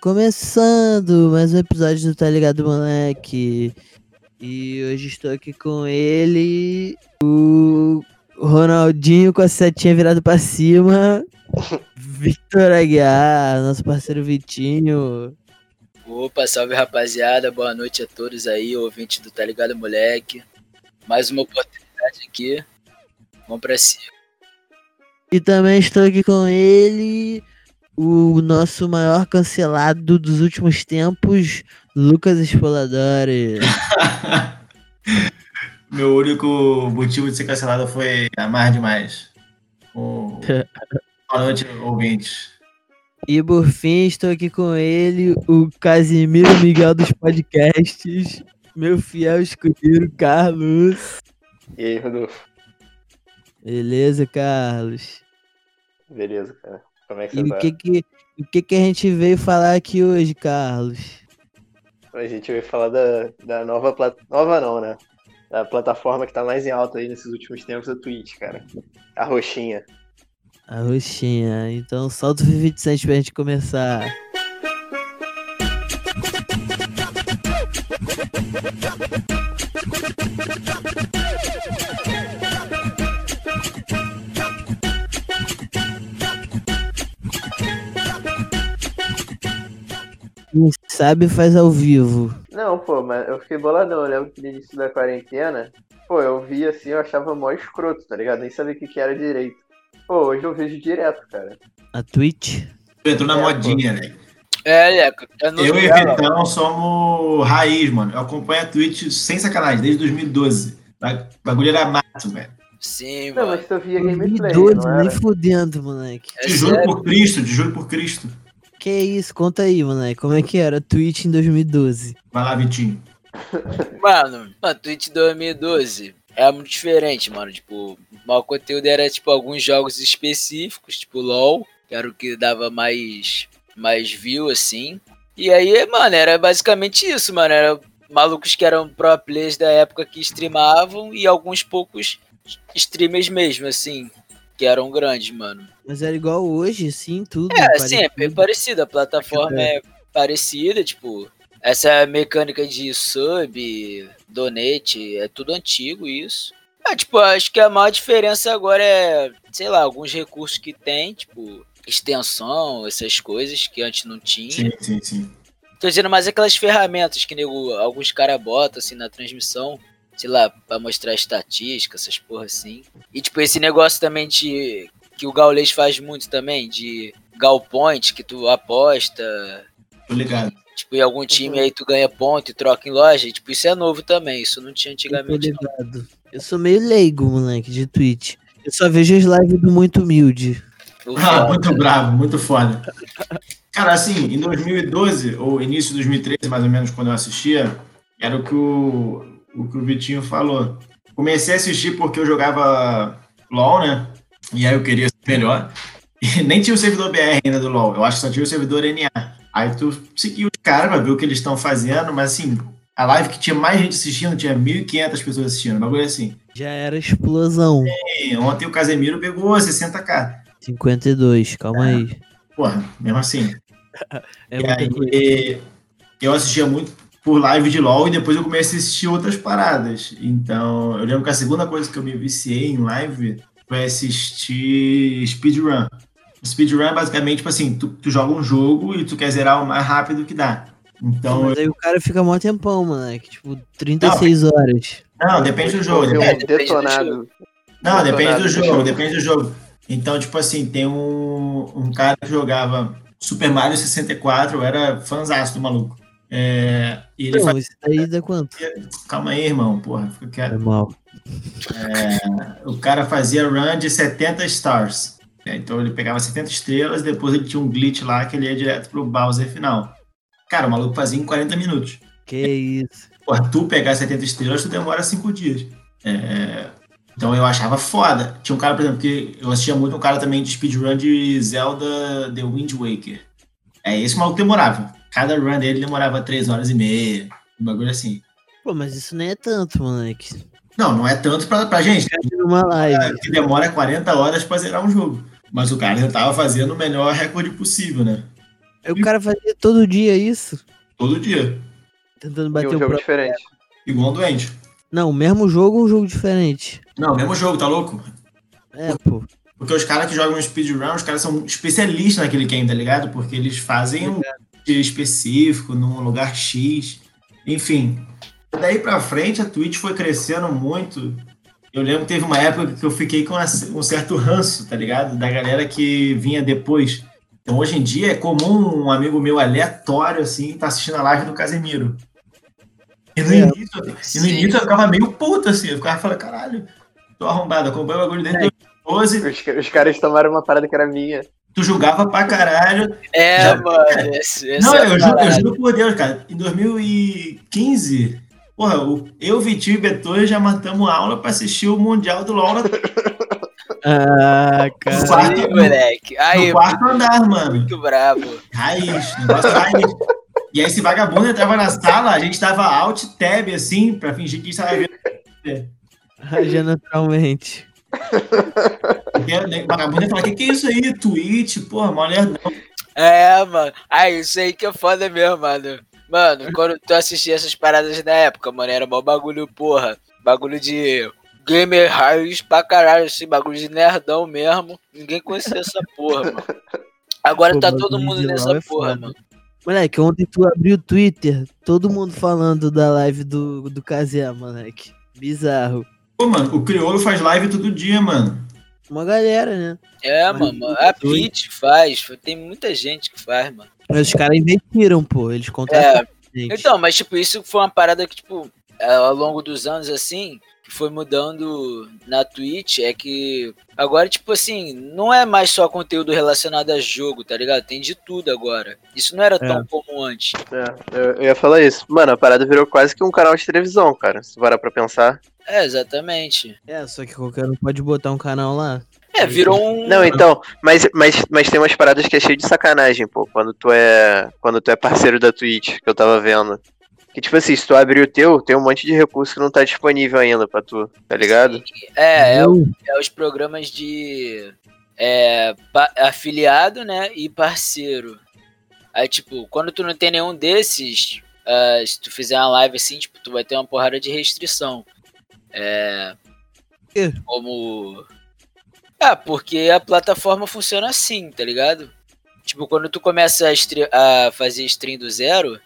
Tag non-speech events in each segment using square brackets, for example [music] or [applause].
Começando mais um episódio do Tá Ligado Moleque. E hoje estou aqui com ele, o Ronaldinho com a setinha virada pra cima, [laughs] Victor Aguiar, nosso parceiro Vitinho. Opa, salve rapaziada, boa noite a todos aí, ouvinte do Tá Ligado Moleque. Mais uma oportunidade aqui, vamos pra cima. E também estou aqui com ele, o nosso maior cancelado dos últimos tempos, Lucas Espoladori. [laughs] Meu único motivo de ser cancelado foi amar demais. [laughs] Boa noite, ouvintes. E por fim, estou aqui com ele, o Casimiro Miguel dos podcasts, meu fiel escudeiro Carlos. E aí, Rodolfo? Beleza, Carlos? Beleza, cara? Como é que E você o tá? que que, o que que a gente veio falar aqui hoje, Carlos? A gente vai falar da, da nova plat... Nova não, né? Da plataforma que tá mais em alta aí nesses últimos tempos, a Twitch, cara. A roxinha. A roxinha. Então solta o 50 Cent pra gente começar. Quem sabe faz ao vivo. Não, pô, mas eu fiquei boladão. Eu lembro que no início da quarentena, pô, eu vi assim, eu achava mó escroto, tá ligado? Nem sabia o que, que era direito. Pô, hoje eu vejo direto, cara. A Twitch. Tu entrou na É, modinha, né? É, Leco, eu não Eu e o Vitão somos raiz, mano. Eu acompanho a Twitch sem sacanagem, desde 2012. O bagulho era mato, velho. Sim, Não, mano. mas tu via gameplay, 2012, não nem fudendo, moleque. É Te juro sério. por Cristo, te juro por Cristo. Que isso? Conta aí, moleque. Como é que era a Twitch em 2012? Vai lá, Vitinho. Mano, a Twitch 2012 é muito diferente, mano. Tipo, o maior conteúdo era, tipo, alguns jogos específicos, tipo LoL, que era o que dava mais, mais view, assim. E aí, mano, era basicamente isso, mano. Era malucos que eram pro players da época que streamavam e alguns poucos streamers mesmo, assim, que eram grandes, mano. Mas era igual hoje, sim, tudo. É, assim, é bem parecido. parecido. A plataforma é parecida, tipo, essa mecânica de sub, donate, é tudo antigo isso. É, tipo, acho que a maior diferença agora é, sei lá, alguns recursos que tem, tipo, extensão, essas coisas que antes não tinha. Sim, sim, sim. Tô dizendo mais aquelas ferramentas que nego, alguns caras botam assim na transmissão, sei lá, pra mostrar estatística, essas porra assim. E tipo, esse negócio também de. que o Gaulês faz muito também, de Gal Point, que tu aposta, Tô ligado. tipo, em algum time aí tu ganha ponto e troca em loja. E, tipo, isso é novo também, isso não tinha Eu tô antigamente. não. ligado. Eu sou meio leigo, moleque, de Twitch. Eu só vejo as lives do Muito Humilde. Ah, muito bravo, muito foda. Cara, assim, em 2012, ou início de 2013, mais ou menos, quando eu assistia, era o que o, o que o Vitinho falou. Comecei a assistir porque eu jogava LOL, né? E aí eu queria ser melhor. E [laughs] nem tinha o servidor BR ainda do LOL, eu acho que só tinha o servidor NA. Aí tu seguiu os caras pra ver o que eles estão fazendo, mas assim, a live que tinha mais gente assistindo, tinha 1.500 pessoas assistindo, um bagulho assim. Já era explosão. E ontem o Casemiro pegou 60k. 52, calma aí. Porra, mesmo assim. [laughs] É E coisa. aí, eu assistia muito por live de LoL e depois eu comecei a assistir outras paradas. Então, eu lembro que a segunda coisa que eu me viciei em live foi assistir speedrun. Speedrun é basicamente, tipo assim, tu, tu joga um jogo e tu quer zerar o mais rápido que dá. Então, Mas aí o cara fica mó tempão, moleque. Tipo, 36 horas. não, depende do jogo. Morreu Depende, depende do detonado. não, depende detonado do jogo, depende do jogo. Então, tipo assim, tem um, um cara que jogava Super Mario 64, eu era fãzaço do maluco. É, e ele Pô, fazia isso daí dá quanto? Calma aí, irmão, porra, fica quieto. É mal. O cara fazia run de 70 stars. É, Então ele pegava 70 estrelas, depois ele tinha um glitch lá que ele ia direto pro Bowser final. Cara, o maluco fazia em 40 minutos. Que isso. Porra, tu pegar 70 estrelas, tu demora 5 dias. É, Então eu achava foda. Tinha um cara, por exemplo, que eu assistia muito um cara também de speedrun de Zelda The Wind Waker. É, esse maluco demorava. Cada run dele demorava 3 horas e meia. Um bagulho assim. Pô, mas isso nem é tanto, moleque. Não, não é tanto pra, pra gente. Numa live. que demora 40 horas pra zerar um jogo. Mas o cara já tava fazendo o melhor recorde possível, né? O cara fazia todo dia isso, Todo dia. tentando E bater um o jogo diferente. Igual um doente. Não, o mesmo jogo ou um jogo diferente? Não, mesmo jogo, tá louco? É, pô. Porque os caras que jogam speedrun, os caras são especialistas naquele game, tá ligado? Porque eles fazem um dia específico, num lugar X. Enfim. Daí pra frente, a Twitch foi crescendo muito. Eu lembro que teve uma época que eu fiquei com um certo ranço, tá ligado? Da galera que vinha depois. Então, hoje em dia, é comum um amigo meu aleatório, assim, tá assistindo a live do Casemiro. E no, É. início, e no início eu ficava meio puto, assim. Eu ficava falando, caralho, tô arrombado. Acompanho o bagulho desde 2012. Os, ca- os caras tomaram uma parada que era minha. Tu julgava pra caralho. É, Já- mano. Esse, esse Não, é eu juro, eu juro por Deus, cara. Em 2015, porra, eu, Vitinho e Beto já matamos aula pra assistir o Mundial do LoL na- [laughs] Ah, cara. quarto, Aí, moleque. Aí, no quarto andar, mano. muito bravo. Raiz, negócio raiz. E aí esse vagabundo entrava na sala, a gente tava alt tab assim, pra fingir que estava vendo. [laughs] Raja naturalmente. O vagabundo ia falar, que que é isso aí? Twitch, porra, mó lerdão. É, mano. Aí, isso aí que é foda mesmo, mano. Mano, quando tu assistia essas paradas na época, mano, era mó bagulho, porra. Bagulho de gamer raiz pra caralho, assim, bagulho de nerdão mesmo. Ninguém conhecia essa porra, mano. Agora Pô, tá todo mundo nessa é porra, foda. mano. Moleque, ontem tu abriu o Twitter, todo mundo falando da live do, do Kazé, moleque. Bizarro. Pô, mano, o Criolo faz live todo dia, mano. Uma galera, né? É, Mas mano. A. Pitch faz. Tem muita gente que faz, mano. Mas os caras investiram, pô. Eles contrataram gente. Então, mas tipo, isso foi uma parada que, tipo, é, ao longo dos anos, assim, foi mudando na Twitch, é que agora, tipo assim, não é mais só conteúdo relacionado a jogo, tá ligado? Tem de tudo agora. Isso não era tão comum antes. É, eu, eu ia falar isso. Mano, a parada virou quase que um canal de televisão, cara. Se parar pra pensar. É, exatamente. É, só que qualquer um pode botar um canal lá. É, virou um. Não, então, mas, mas, mas tem umas paradas que é cheio de sacanagem, pô. Quando tu é. Quando tu é parceiro da Twitch, que eu tava vendo. Que tipo assim, se tu abrir o teu, tem um monte de recurso que não tá disponível ainda pra tu, tá ligado? É, é, o- Eu- é os programas de é, pa- afiliado, né? E parceiro. Aí, tipo, quando tu não tem nenhum desses, ah, se tu fizer uma live assim, tipo, tu vai ter uma porrada de restrição. É. quê? Como. Ah, porque a plataforma funciona assim, tá ligado? Tipo, quando tu começa a, a fazer stream do zero,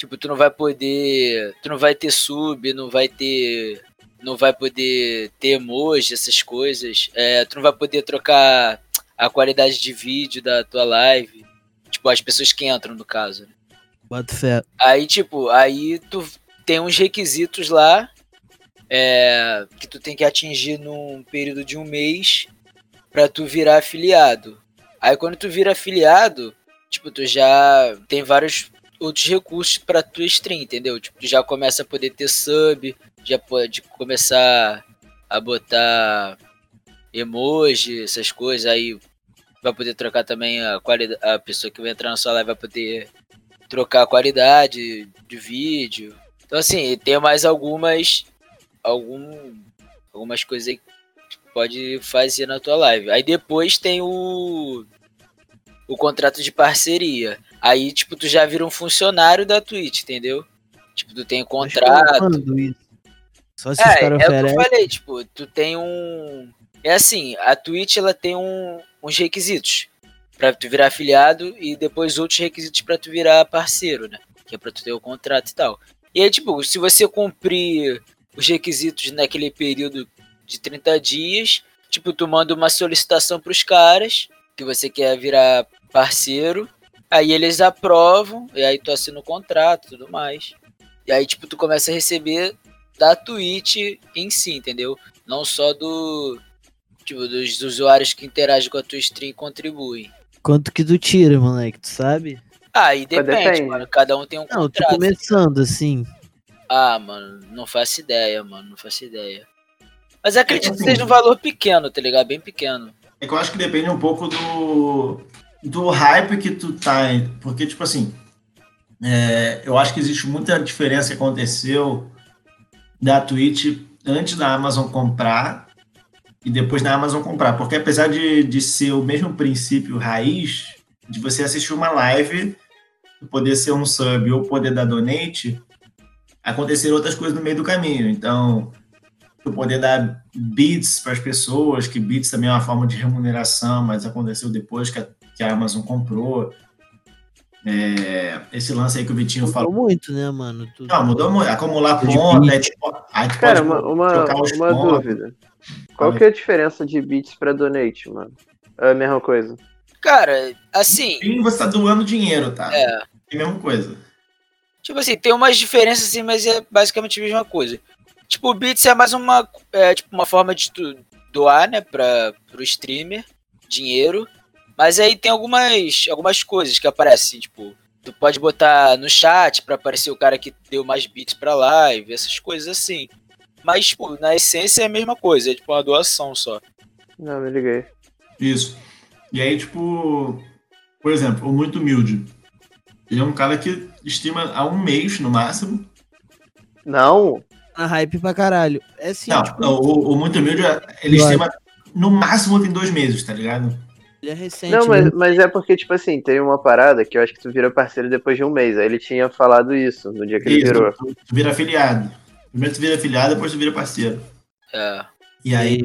tipo, tu não vai poder. Tu não vai ter sub, não vai ter não vai poder ter emoji, essas coisas. É, tu não vai poder trocar a qualidade de vídeo da tua live. Tipo, as pessoas que entram, no caso. né? Boto fé. Aí, tipo, aí tu tem uns requisitos lá é, que tu tem que atingir num período de um mês pra tu virar afiliado. Aí quando tu vira afiliado, tipo, tu já tem vários outros recursos pra tua stream, entendeu? Tipo, tu já começa a poder ter sub, já pode começar a botar emoji, essas coisas, aí vai poder trocar também a qualidade, a pessoa que vai entrar na sua live vai poder trocar a qualidade de vídeo. Então assim, tem mais algumas algum, algumas coisas aí que pode fazer na tua live. Aí depois tem o o contrato de parceria. Aí tipo tu já vira um funcionário da Twitch, entendeu? Tipo, tu tem contrato. Só se É, é o que eu falei, tipo, tu tem um. É assim, a Twitch ela tem um, uns requisitos pra tu virar afiliado e depois outros requisitos pra tu virar parceiro, né? Que é pra tu ter o contrato e tal. E aí, tipo, se você cumprir os requisitos naquele período de 30 dias, tipo, tu manda uma solicitação pros caras que você quer virar parceiro, aí eles aprovam, e aí tu assina o contrato e tudo mais. E aí, tipo, tu começa a receber da Twitch em si, entendeu? Não só do. Tipo, dos usuários que interagem com a tua stream e contribuem. Quanto que tu tira, moleque, tu sabe? Ah, e Mas depende, depende. mano. Cada um tem um Não, tô contrato. começando assim. Ah, mano, não faço ideia, mano. Não faço ideia. Mas acredito que assim- seja um valor pequeno, tá ligado? Bem pequeno. É que eu acho que depende um pouco do, do hype que tu tá. Porque, tipo assim, é, eu acho que existe muita diferença que aconteceu da Twitch antes da Amazon comprar e depois da Amazon comprar. Porque apesar de, de ser o mesmo princípio raiz, de você assistir uma live, poder ser um sub ou poder dar donate, acontecer outras coisas no meio do caminho. Então, tu poder dar bits para as pessoas, que bits também é uma forma de remuneração, mas aconteceu depois que a, que a Amazon comprou. É, esse lance aí que o Vitinho Mudou falou. muito, né, mano? Tudo. Não, mudou muito. Acumular ponta, aí, tipo, aí tu Cara, pode uma, uma, trocar os uma dúvida. Qual que é a diferença de bits pra donate, mano? É a mesma coisa. Cara, assim, Sim, você tá doando dinheiro, tá? é. É a mesma coisa. Tipo assim, tem umas diferenças assim, mas é basicamente a mesma coisa. Tipo, o Bits é mais uma, é, tipo, uma forma de tu doar, né, pra, pro streamer, dinheiro. Mas aí tem algumas, algumas coisas que aparecem, tipo, tu pode botar no chat pra aparecer o cara que deu mais bits pra live, essas coisas assim. Mas, tipo, na essência é a mesma coisa, é tipo uma doação só. Não, me liguei. Isso. E aí, tipo, por exemplo, o Muito Humilde. Ele é um cara que estima há um mês no máximo. Não, Na hype pra caralho. É sim, Não, tipo, o, o Muito Humilde, ele Vai. estima no máximo tem dois meses, tá ligado? Ele é recente. não, mas, né? mas é porque, tipo assim, tem uma parada que eu acho que tu vira parceiro depois de um mês. Aí ele tinha falado isso no dia que ele Isso, virou. tu, tu vira afiliado. Primeiro tu vira afiliado, depois tu vira parceiro. É. E aí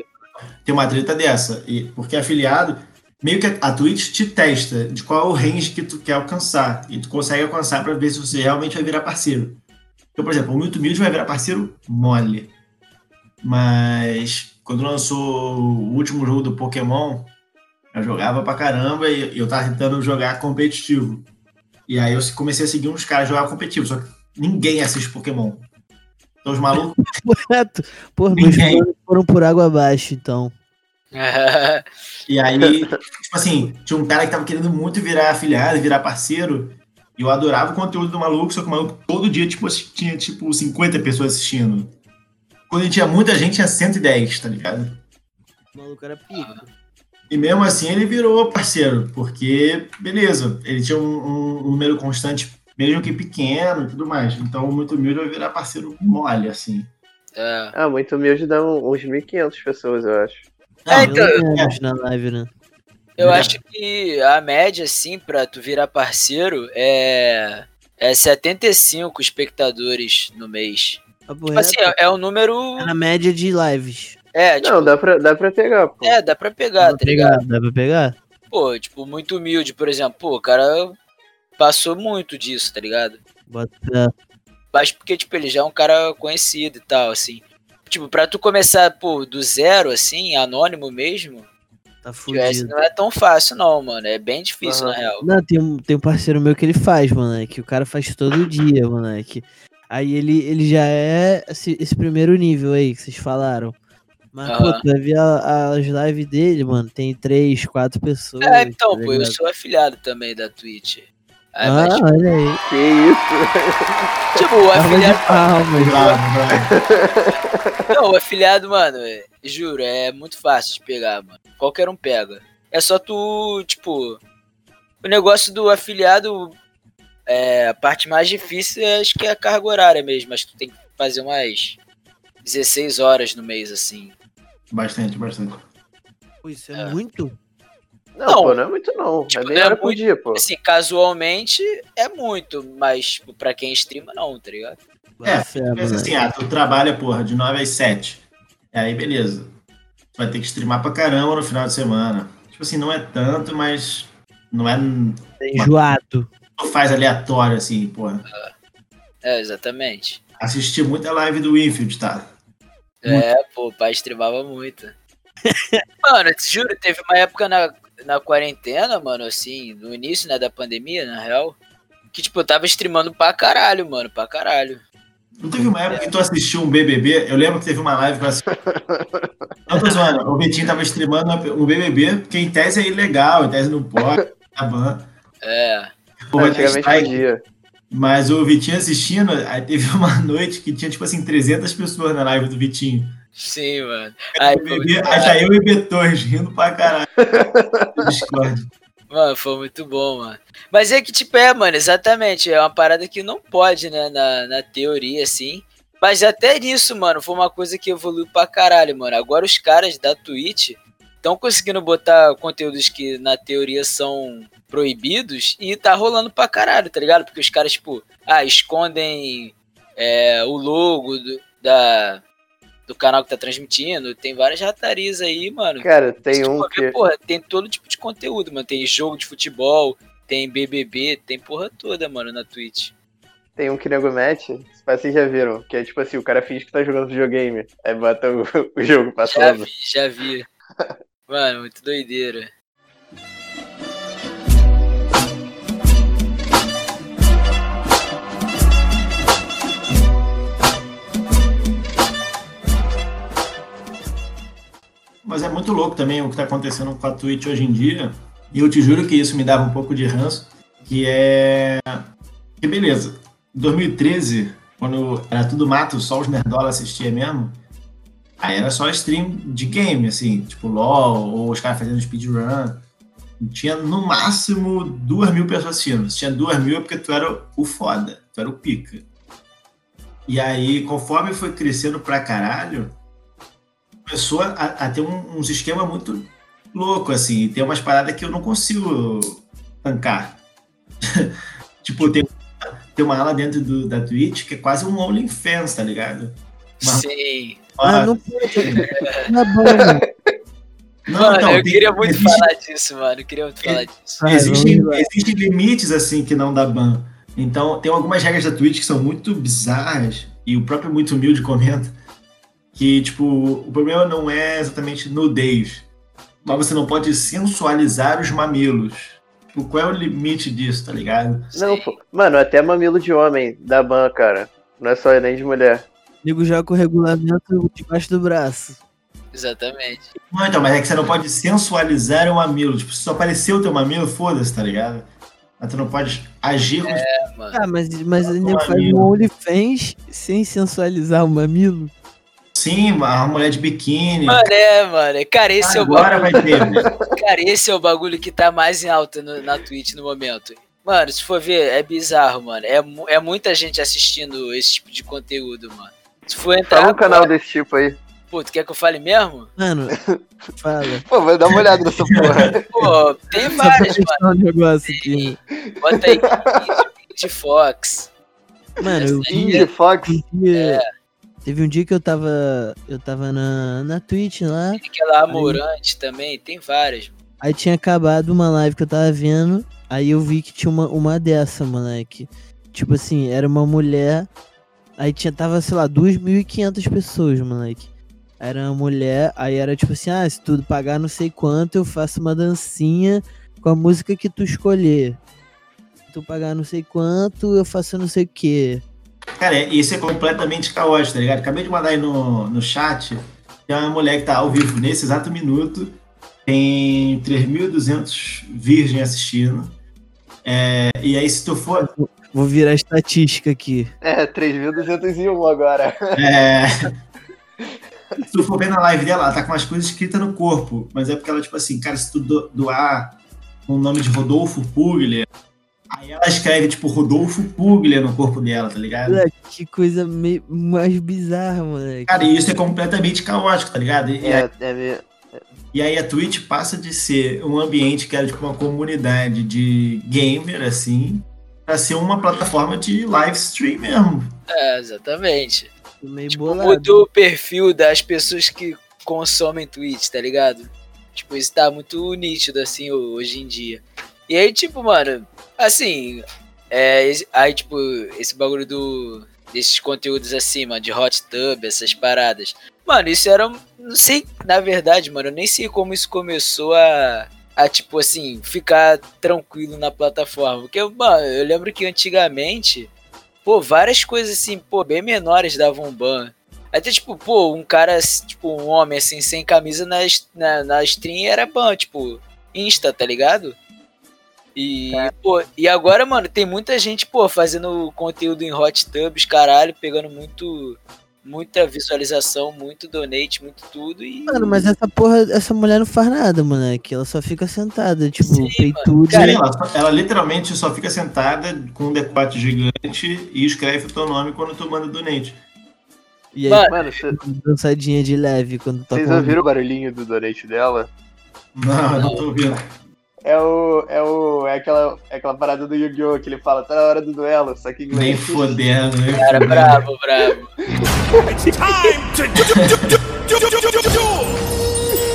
tem uma treta dessa. E, porque afiliado, meio que a Twitch te testa de qual é o range que tu quer alcançar. E tu consegue alcançar pra ver se você realmente vai virar parceiro. Então, por exemplo, o Muito Humilde vai virar parceiro mole. Mas quando lançou o último jogo do Pokémon, eu jogava pra caramba e eu tava tentando jogar competitivo. E aí eu comecei a seguir uns caras jogar competitivo, só que ninguém assiste Pokémon. Então os malucos [laughs] Correto. Pô, meus Ninguém. planos foram por água abaixo, então. [laughs] E aí, tipo assim, tinha um cara que tava querendo muito virar afiliado, virar parceiro. E eu adorava o conteúdo do maluco, só que o maluco todo dia, tipo, tinha, tipo, 50 pessoas assistindo. Quando tinha muita gente, tinha 110, tá ligado? O maluco era pica. E mesmo assim ele virou parceiro, porque, beleza, ele tinha um, um número constante, mesmo que pequeno e tudo mais. Então, o muito humilde vai virar parceiro mole, assim. é. Ah, muito humilde dá uns 1.500 pessoas, eu acho. É, então, na live, né? Eu É. acho que a média, assim, pra tu virar parceiro é, é 75 espectadores no mês. Tipo assim, é, é um número. é na média de lives. É, tipo, Não, dá pra, dá pra pegar, pô. é, dá pra pegar, Dá tá pra ligado? pegar? Dá pra pegar? Pô, tipo, muito humilde, por exemplo. Pô, o cara passou muito disso, tá ligado? Bota. Mas porque, tipo, ele já é um cara conhecido e tal, assim. Tipo, pra tu começar, pô, do zero, assim, anônimo mesmo, Tá tipo, fudido. não é tão fácil, não, mano. É bem difícil, Aham. na real. Não, tem um, tem um parceiro meu que ele faz, moleque. O cara faz todo dia, moleque. Aí ele, ele já é esse, esse primeiro nível aí que vocês falaram. Mas, pô, Aham. tu vai ver a- as lives dele, mano. Tem três, quatro pessoas. É, então, tá pô, eu sou afiliado também da Twitch. Aí, Ah, mas, olha aí. Que isso? [laughs] tipo, o afiliado. palmas. [laughs] Bravo. Não, o afiliado, mano, é- juro, é muito fácil de pegar, mano. Qualquer um pega. É só tu, tipo. O negócio do afiliado. É, a parte mais difícil é, acho que é a carga horária mesmo. Acho que tu tem que fazer umas 16 horas no mês, assim. Bastante, bastante. Pô, isso é, É. muito? Não, Não. pô, não é muito não. Tipo, é meia não é hora por muito- dia, pô. Assim, casualmente é muito, mas tipo, pra quem streama, não, tá ligado? É, Pensa moleque. assim, ah, tu trabalha, porra, de 9 às 7. Aí, beleza. Tu vai ter que streamar pra caramba no final de semana. Tipo assim, não é tanto, mas não é. Tá enjoado. Tu faz aleatório, assim, porra. É, exatamente. Assisti muita live do Winfield, tá? É, pô, o pai streamava muito. [laughs] mano, eu te juro, teve uma época na, na quarentena, mano, assim, no início, né, da pandemia, na real, que, tipo, eu tava streamando pra caralho, mano, pra caralho. Não teve uma época que tu assistiu um BBB? Eu lembro que teve uma live que eu assisti. Não tô zoando. O Betinho tava streamando um BBB, que em tese é ilegal, em tese não pode. Tá bom. É, Pô, vai strike. Mas o Vitinho assistindo, aí teve [laughs] uma noite que tinha, tipo assim, 300 pessoas na live do Vitinho. sim, mano. Aí, muito, aí tá eu e Betões rindo pra caralho. no [laughs] Discord. mano, foi muito bom, mano. Mas é que, tipo, é, mano, exatamente, é uma parada que não pode, né, na, na teoria, assim. Mas até nisso, mano, foi uma coisa que evoluiu pra caralho, mano. Agora os caras da Twitch estão conseguindo botar conteúdos que na teoria são proibidos e tá rolando pra caralho, tá ligado? Porque os caras, tipo, ah, escondem é, o logo do, da, do canal que tá transmitindo. Tem várias ratarias aí, mano. Cara, tem Se um ver, que. porra, tem todo tipo de conteúdo, mano. Tem jogo de futebol, tem BBB, tem porra toda, mano, na Twitch. Tem um que nego mete, vocês já viram, que é tipo assim, o cara finge que tá jogando videogame, aí bota o, [laughs] o jogo Já passando. vi, já vi. Mano, muito doideira. Mas é muito louco também o que tá acontecendo com a Twitch hoje em dia. E eu te juro que isso me dava um pouco de ranço. Que é. Que beleza. Em 2013, quando era tudo mato, só os nerdola assistia mesmo. Aí era só stream de game, assim, tipo LOL, ou os caras fazendo speedrun. Tinha no máximo duas mil pessoas assistindo. Se tinha duas mil é porque tu era o foda, tu era o pica. E aí, conforme foi crescendo pra caralho, começou a, a ter um, uns esquemas muito louco, assim. e Tem umas paradas que eu não consigo tancar. [laughs] tipo, tem, tem uma ala dentro do- da Twitch que é quase um OnlyFans, tá ligado? Uma- Sim. Ah, Ah, não pode. [laughs] Não é bom, mano. não, mano, então, eu tem- queria muito existe- falar disso, mano. Eu queria muito falar disso. Ah, existem limites assim que não dá ban. Então tem algumas regras da Twitch que são muito bizarras e o próprio muito humilde comenta que tipo o problema não é exatamente nudez, mas você não pode sensualizar os mamilos. Tipo, qual é o limite disso, tá ligado? Não, pô. Mano, até mamilo de homem dá ban, cara. Não é só nem de mulher. Nego joga com o regulamento debaixo do braço. Exatamente. Não, então, mas é que você não pode sensualizar o mamilo. Tipo, se só apareceu o teu mamilo, foda-se, tá ligado? Mas tu não pode agir com É, mano. Ah, mas, mas ele faz um OnlyFans sem sensualizar o mamilo. Sim, uma mulher de biquíni. Mano, é, mano. Cara, esse é o Agora bagulho. vai ter. né? [laughs] Cara, esse é o bagulho que tá mais em alta no- na Twitch no momento. Mano, se for ver, é bizarro, mano. É, é muita gente assistindo esse tipo de conteúdo, mano. Se for entrar. Fala um canal agora- desse tipo aí. Pô, tu quer que eu fale mesmo? Mano, [laughs] fala. Pô, vai dar uma olhada nessa [laughs] porra. Pô, tem vários, mano. um negócio aqui. Bota aí de Fox. Mano, eu vi Indie Fox. um dia. Teve um dia que eu tava. Eu tava na, na Twitch lá. Tem aquela Amorante também, tem várias. Aí tinha acabado uma live que eu tava vendo. Aí eu vi que tinha uma, uma dessa, moleque. Tipo assim, era uma mulher. Aí tinha, tava, sei lá, 2.500 pessoas, moleque. Era uma mulher, aí era tipo assim, ah, se tu pagar não sei quanto, eu faço uma dancinha com a música que tu escolher. Se tu pagar não sei quanto, eu faço não sei o que. Cara, isso é completamente caótico, tá ligado? Acabei de mandar aí no, no chat. Tem uma mulher que tá ao vivo nesse exato minuto. Tem 3.200 virgens assistindo. É, e aí, se tu for. Vou virar estatística aqui. É, 3.201 agora. É, se tu for ver na live dela, ela tá com umas coisas escritas no corpo. Mas é porque ela, tipo assim, cara, se tu do- doar com o nome de Rodolfo Puglia, aí ela escreve, tipo, Rodolfo Puglia no corpo dela, tá ligado? Que coisa meio mais bizarra, moleque. Cara, e isso é completamente caótico, tá ligado? E, É, é meio- E aí a Twitch passa de ser um ambiente que era tipo uma comunidade de gamer, assim, pra ser uma plataforma de live stream mesmo. É, exatamente. Meio Tipo, bolado. mudou o perfil das pessoas que consomem Twitch, tá ligado? Tipo, isso tá muito nítido, assim, ho- hoje em dia. E aí, tipo, mano, assim, é, aí, tipo, esse bagulho do, desses conteúdos assim, mano, de hot tub, essas paradas. Mano, isso era, não sei, na verdade, mano, eu nem sei como isso começou a, a tipo, assim, ficar tranquilo na plataforma. Porque, mano, eu lembro que antigamente, pô, várias coisas assim, pô, bem menores davam ban. Até, tipo, pô, um cara, tipo, um homem, assim, sem camisa na, na, na stream era ban, tipo, Insta, tá ligado? E, pô, e agora, mano, tem muita gente, pô, fazendo conteúdo em hot tubs, caralho, pegando muito, muita visualização, muito donate, muito tudo e... Mano, mas essa porra, essa mulher não faz nada, moleque. Ela só fica sentada, tipo, Sim, peituda. Sim, ela, ela literalmente só fica sentada com um decote gigante e escreve o teu nome quando tu manda donate. E aí, Mano, Mano, cê- dançadinha de leve quando toca. vocês ouviram o barulhinho do donate dela? Não, eu não tô ouvindo. É o. É o. É aquela, é aquela parada do Yu-Gi-Oh! que ele fala, tá na hora do duelo, só que em Nem inglês. fodendo, nem Cara, bravo, bravo.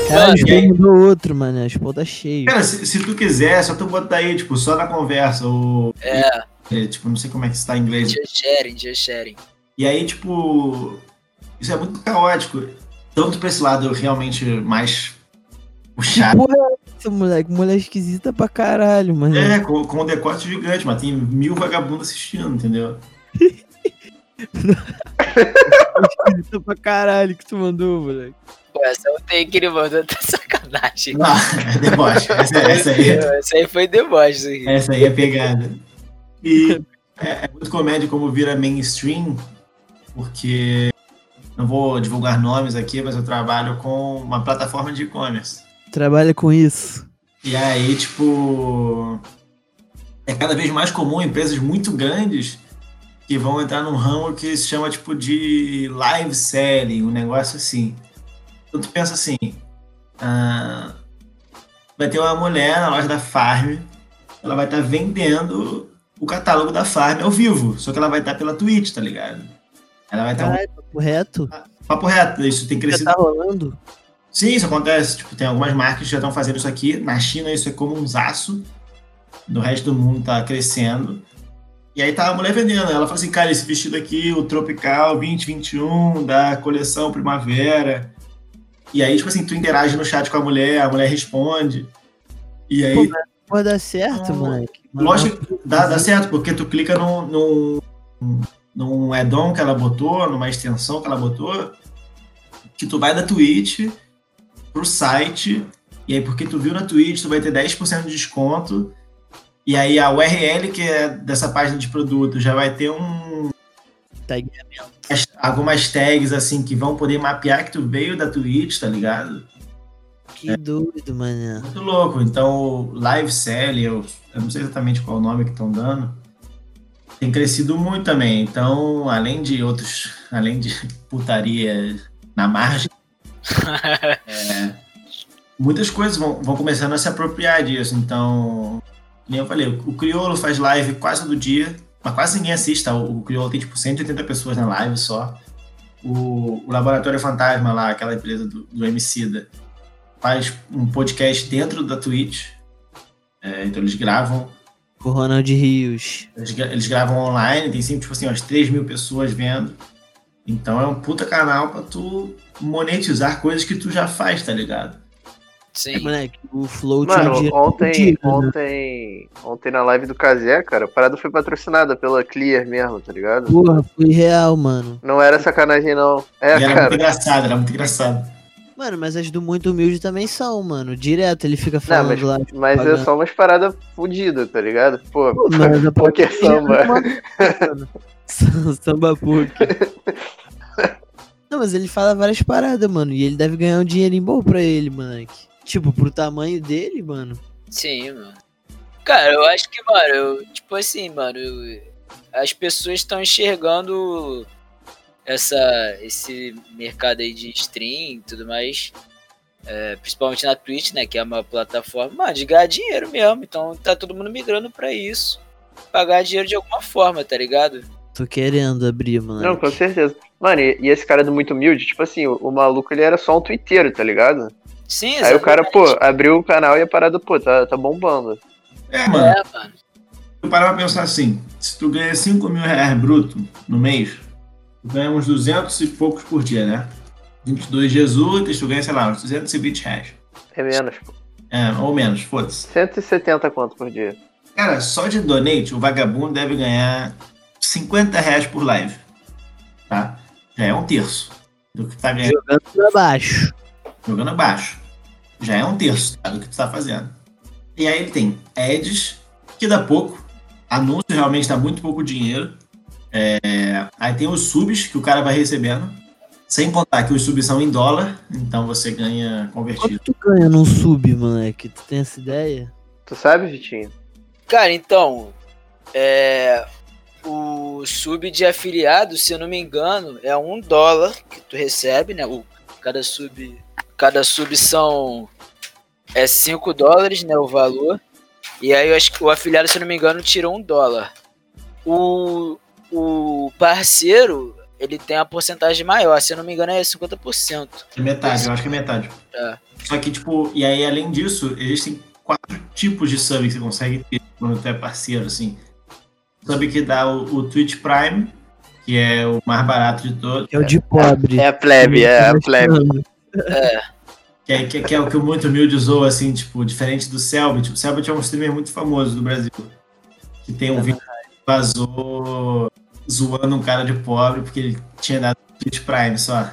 Cara, Mano, o jogo mudou outro, mano. As pô tá cheio. Cara, se, se tu quiser, é só tu botar aí, tipo, só na conversa, ou. É, é, Tipo, não sei como é que está em inglês. just sharing, just sharing. E aí, tipo, isso é muito caótico. Tanto pra esse lado realmente mais puxado. Porra, é essa moleque, mulher esquisita pra caralho, mano. É, com, com um decote gigante, mas tem mil vagabundos assistindo, entendeu? [laughs] Esquisita pra caralho que tu mandou, moleque. Pô, essa eu tenho que ele mandou tá sacanagem. Não, é deboche. Essa, essa aí, Essa aí foi deboche, isso aqui. essa aí é pegada. E é, é muito comédia como vira mainstream, porque não vou divulgar nomes aqui, mas eu trabalho com uma plataforma de e-commerce. Trabalha com isso. E aí, tipo, é cada vez mais comum empresas muito grandes que vão entrar num ramo que se chama tipo de live selling, um negócio assim. Então tu pensa assim, ah, vai ter uma mulher na loja da Farm, ela vai estar vendendo o catálogo da Farm ao vivo, só que ela vai estar pela Twitch, tá ligado? Ela vai estar um Caralho, papo reto? papo reto, isso tem Já crescido tá rolando? Sim, isso acontece. Tipo, tem algumas marcas que já estão fazendo isso aqui. Na China isso é como um zaço. No resto do mundo tá crescendo. E aí tá a mulher vendendo. Ela fala assim, cara, esse vestido aqui, o Tropical 2021, da coleção Primavera. E aí, tipo assim, tu interage no chat com a mulher, a mulher responde. E aí, Pô, Pode dar certo, Não, moleque. lógico que dá, dá certo, porque tu clica num, num, num add-on que ela botou, numa extensão que ela botou, que tu vai da Twitch pro site, e aí porque tu viu na Twitch, tu vai ter 10% de desconto, e aí a URL que é dessa página de produto já vai ter um Tagueamento. algumas tags assim que vão poder mapear que tu veio da Twitch, tá ligado? Que doido, mano. Muito louco. Então, live selling, eu, eu não sei exatamente qual é o nome que estão dando, tem crescido muito também. Então, além de outros, além de putaria na margem, é, muitas coisas vão, vão começando a se apropriar disso. Então, nem eu falei, o Criolo faz live quase todo dia, mas quase ninguém assiste, tá? O, o Criolo tem tipo 180 pessoas na live só. O, o Laboratório Fantasma lá, aquela empresa do, do Emicida, faz um podcast dentro da Twitch. É, então eles gravam, O Ronald Rios. eles, eles gravam online, tem sempre tipo assim, umas 3 mil pessoas vendo. Então é um puta canal pra tu monetizar coisas que tu já faz, tá ligado? Sim. Moleque, o Flow tinha Mano, ontem, fudido, né? ontem, ontem na live do Kazé, cara, a parada foi patrocinada pela Clear mesmo, tá ligado? Porra, foi real, mano. Não era sacanagem, não. É, era muito cara. engraçado, era muito engraçado. Mano, mas as do Muito Humilde também são, mano. Direto ele fica Não, falando mas, lá. mas é pagando. só umas paradas fodidas, tá ligado? Pô, Pô, mas a [laughs] porque é [laughs] samba. Samba poker. [laughs] Não, mas ele fala várias paradas, mano. E ele deve ganhar um dinheirinho bom pra ele, moleque. Tipo, pro tamanho dele, mano. Sim, mano. Cara, eu acho que, mano, eu, tipo assim, mano, eu- as pessoas estão enxergando essa, esse mercado aí de stream e tudo mais, é, principalmente na Twitch, né, que é uma plataforma, mano, de ganhar dinheiro mesmo. Então tá todo mundo migrando pra isso. Pagar dinheiro de alguma forma, tá ligado? Tô querendo abrir, mano. Não, com certeza. Mano, e, e esse cara do Muito Humilde, tipo assim, o, o maluco ele era só um twitteiro, tá ligado? Sim, Aí o cara, pô, exatamente. abriu o canal e a parada, pô, tá, tá bombando. É, mano, É, mano. eu parar pra pensar assim, se tu ganha 5 mil reais bruto no mês, tu ganha uns 200 e poucos por dia, né? 22 dias úteis, tu ganha, sei lá, uns 220 reais. É menos, pô. É, ou menos, foda-se. 170 quanto por dia. Cara, só de donate, o vagabundo deve ganhar 50 reais por live. Tá? Já é um terço do que tá ganhando Jogando pra baixo. jogando abaixo. Já é um terço tá, do que tu tá fazendo. E aí ele tem ads, que dá pouco. Anúncio realmente dá muito pouco dinheiro. É, aí tem os subs que o cara vai recebendo. Sem contar que os subs são em dólar, então você ganha convertido. Quanto tu ganha num sub, moleque? Tu tem essa ideia? Tu sabe, Vitinho? Cara, então, é, o sub de afiliado, se eu não me engano, é um dólar que tu recebe, né? O, cada sub, cada sub são é 5 dólares, né, o valor. E aí eu acho que o afiliado, se eu não me engano, tirou um dólar. O, o parceiro, ele tem a porcentagem maior, se eu não me engano é 50%. É metade, eu acho que é metade. É. Só que, tipo, e aí, além disso, existem quatro tipos de sub que você consegue ter quando tu é parceiro, assim. Sub que dá o, o Twitch Prime, que é o mais barato de todos. É o de pobre. É a plebe, é a plebe. Que é, que, que é o que o Muito Humilde usou, assim, tipo, diferente do Selbit. O Selbit é um streamer muito famoso do Brasil. Que tem um vídeo que vazou zoando um cara de pobre porque ele tinha dado Twitch Prime só.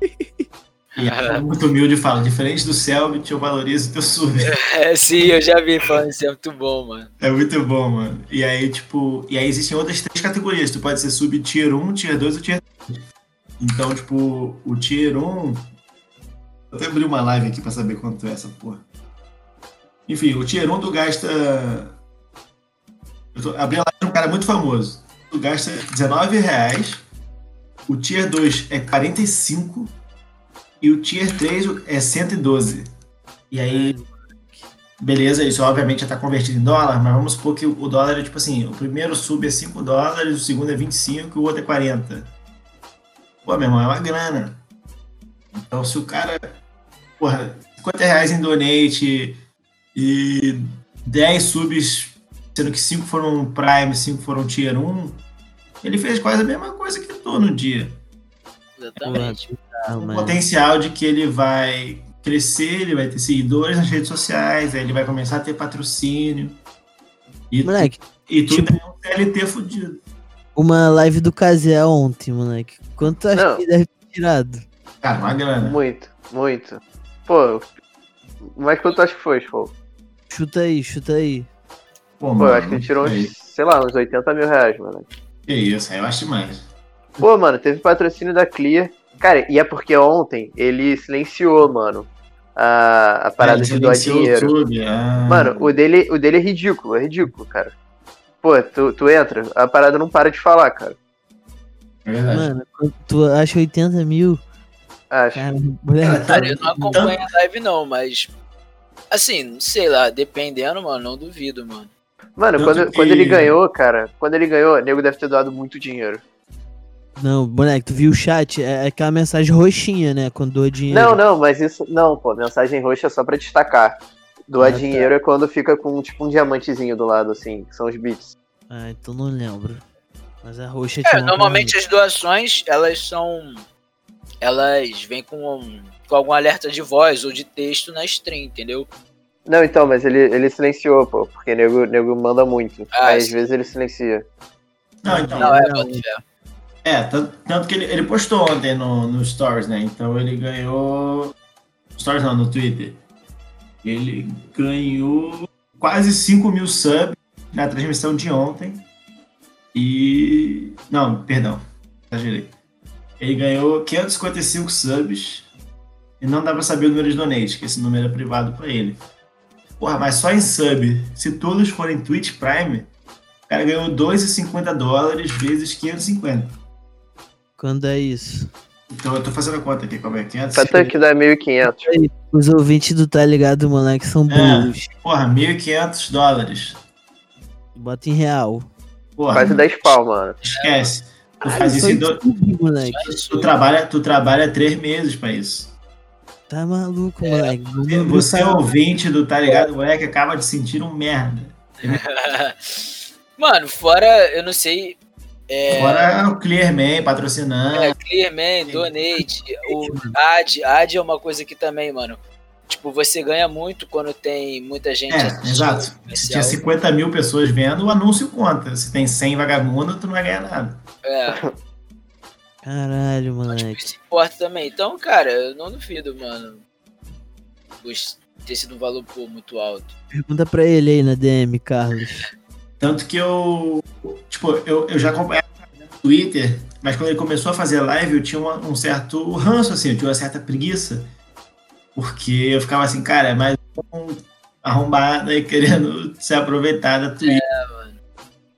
[laughs] E aí, o Muito Humilde fala, diferente do Selbit, eu valorizo o teu sub. [laughs] É, sim, eu já vi falando isso, é muito bom, mano. É muito bom, mano. E aí, tipo, e aí existem outras três categorias. Tu pode ser sub tier 1, tier 2 ou tier 3. Então, tipo, o tier 1. Vou até abrir uma live aqui pra saber quanto é essa porra. Enfim, o tier 1 tu gasta. Eu tô... abri a live de um cara muito famoso. Tu gasta 19 reais. O tier 2 é 45. E o tier 3 é 112. E aí, Beleza, isso obviamente já está convertido em dólar, mas vamos supor que o dólar é tipo assim: o primeiro sub é 5 dólares, o segundo é 25 e o outro é 40. Pô, meu irmão, é uma grana. Então, se o cara, porra, 50 reais em donate e 10 subs, sendo que 5 foram Prime, 5 foram Tier 1, ele fez quase a mesma coisa que tu no dia. Exatamente. Ah, O mano. potencial de que ele vai crescer, ele vai ter seguidores nas redes sociais, aí ele vai começar a ter patrocínio. E, Moleque, e tu tipo- tem um TLT fudido. uma live do Casé ontem, moleque. Quanto tu Não. que deve ter tirado? Cara, uma grana. Muito, muito. Pô, mas quanto tu acha que foi, pô? Chuta aí, chuta aí. Pô, Pô, eu acho que ele tirou que uns, sei lá, uns 80 mil reais, mano. Que isso, aí eu acho demais. Pô, mano, teve patrocínio da Clear. Cara, e é porque ontem ele silenciou, mano, a, a parada Aí, de doar dinheiro. YouTube, ah. Mano, o dele, o dele é ridículo, é ridículo, cara. Pô, tu, tu entra, a parada não para de falar, cara. É verdade. Mano, tu acha 80 mil? Acho. Cara. Cara, eu não acompanho a live não, mas. Assim, sei lá, dependendo, mano, não duvido, mano. Mano, quando, que- quando ele ganhou, cara, quando ele ganhou, o nego deve ter doado muito dinheiro. Não, moleque, tu viu o chat? É aquela mensagem roxinha, né? Quando doa dinheiro. Não, não, mas isso. Não, pô, mensagem roxa é só pra destacar. Doar Ah, tá. dinheiro é quando fica com tipo um diamantezinho do lado, assim, que são os bits. Ah, então não lembro. Mas a roxa É, normalmente as doações, elas são. Elas vêm com, com algum alerta de voz ou de texto na stream, entendeu? Não, então, mas ele, ele silenciou, pô, porque nego, nego manda muito. Ah, Aí às vezes ele silencia. Não, então. Não, é, não. fé. É, tanto, que ele, ele postou ontem no, no Stories, né? Então ele ganhou. Stories não, no Twitter. Ele ganhou quase 5 mil subs na transmissão de ontem. E. Não, perdão, exagerei. Ele ganhou 555 subs. E não dá pra saber o número de donate, que esse número é privado pra ele. Porra, mas só em sub, se todos forem Twitch Prime, o cara ganhou 2,50 dólares vezes 550. Quando é isso? Então eu tô fazendo a conta aqui, como é? 500? Quanto é que dá 1.500? Os ouvintes do Tá Ligado, moleque, são É. burros. Porra, 1.500 dólares. Bota em real. Porra, Quase 10 pau, mano. esquece. Tu Ai, faz isso em do... moleque. Tu trabalha, tu trabalha três meses pra isso. Tá maluco, moleque. Você, você é ouvinte do Tá Ligado, moleque, acaba de sentir um merda. [laughs] Mano, fora, eu não sei. É, Fora o Clearman patrocinando. é, Clearman, Donate, o Ad. Ad é uma coisa que também, mano. Tipo, você ganha muito quando tem muita gente É, exato. Se tinha 50 mil pessoas vendo, o anúncio conta. Se tem 100 vagabundos, tu não vai ganhar nada. É, Caralho, tipo, moleque. isso importa também. Então, cara, eu não duvido, mano. Ter sido um valor pô, muito alto. Pergunta pra ele aí na DM, Carlos. Tanto que eu, tipo, eu, eu já acompanhava no Twitter, mas quando ele começou a fazer live, eu tinha uma- um certo ranço, assim, eu tinha uma certa preguiça. Porque eu ficava assim, cara, é mais um arrombado aí querendo [laughs] se aproveitar da Twitch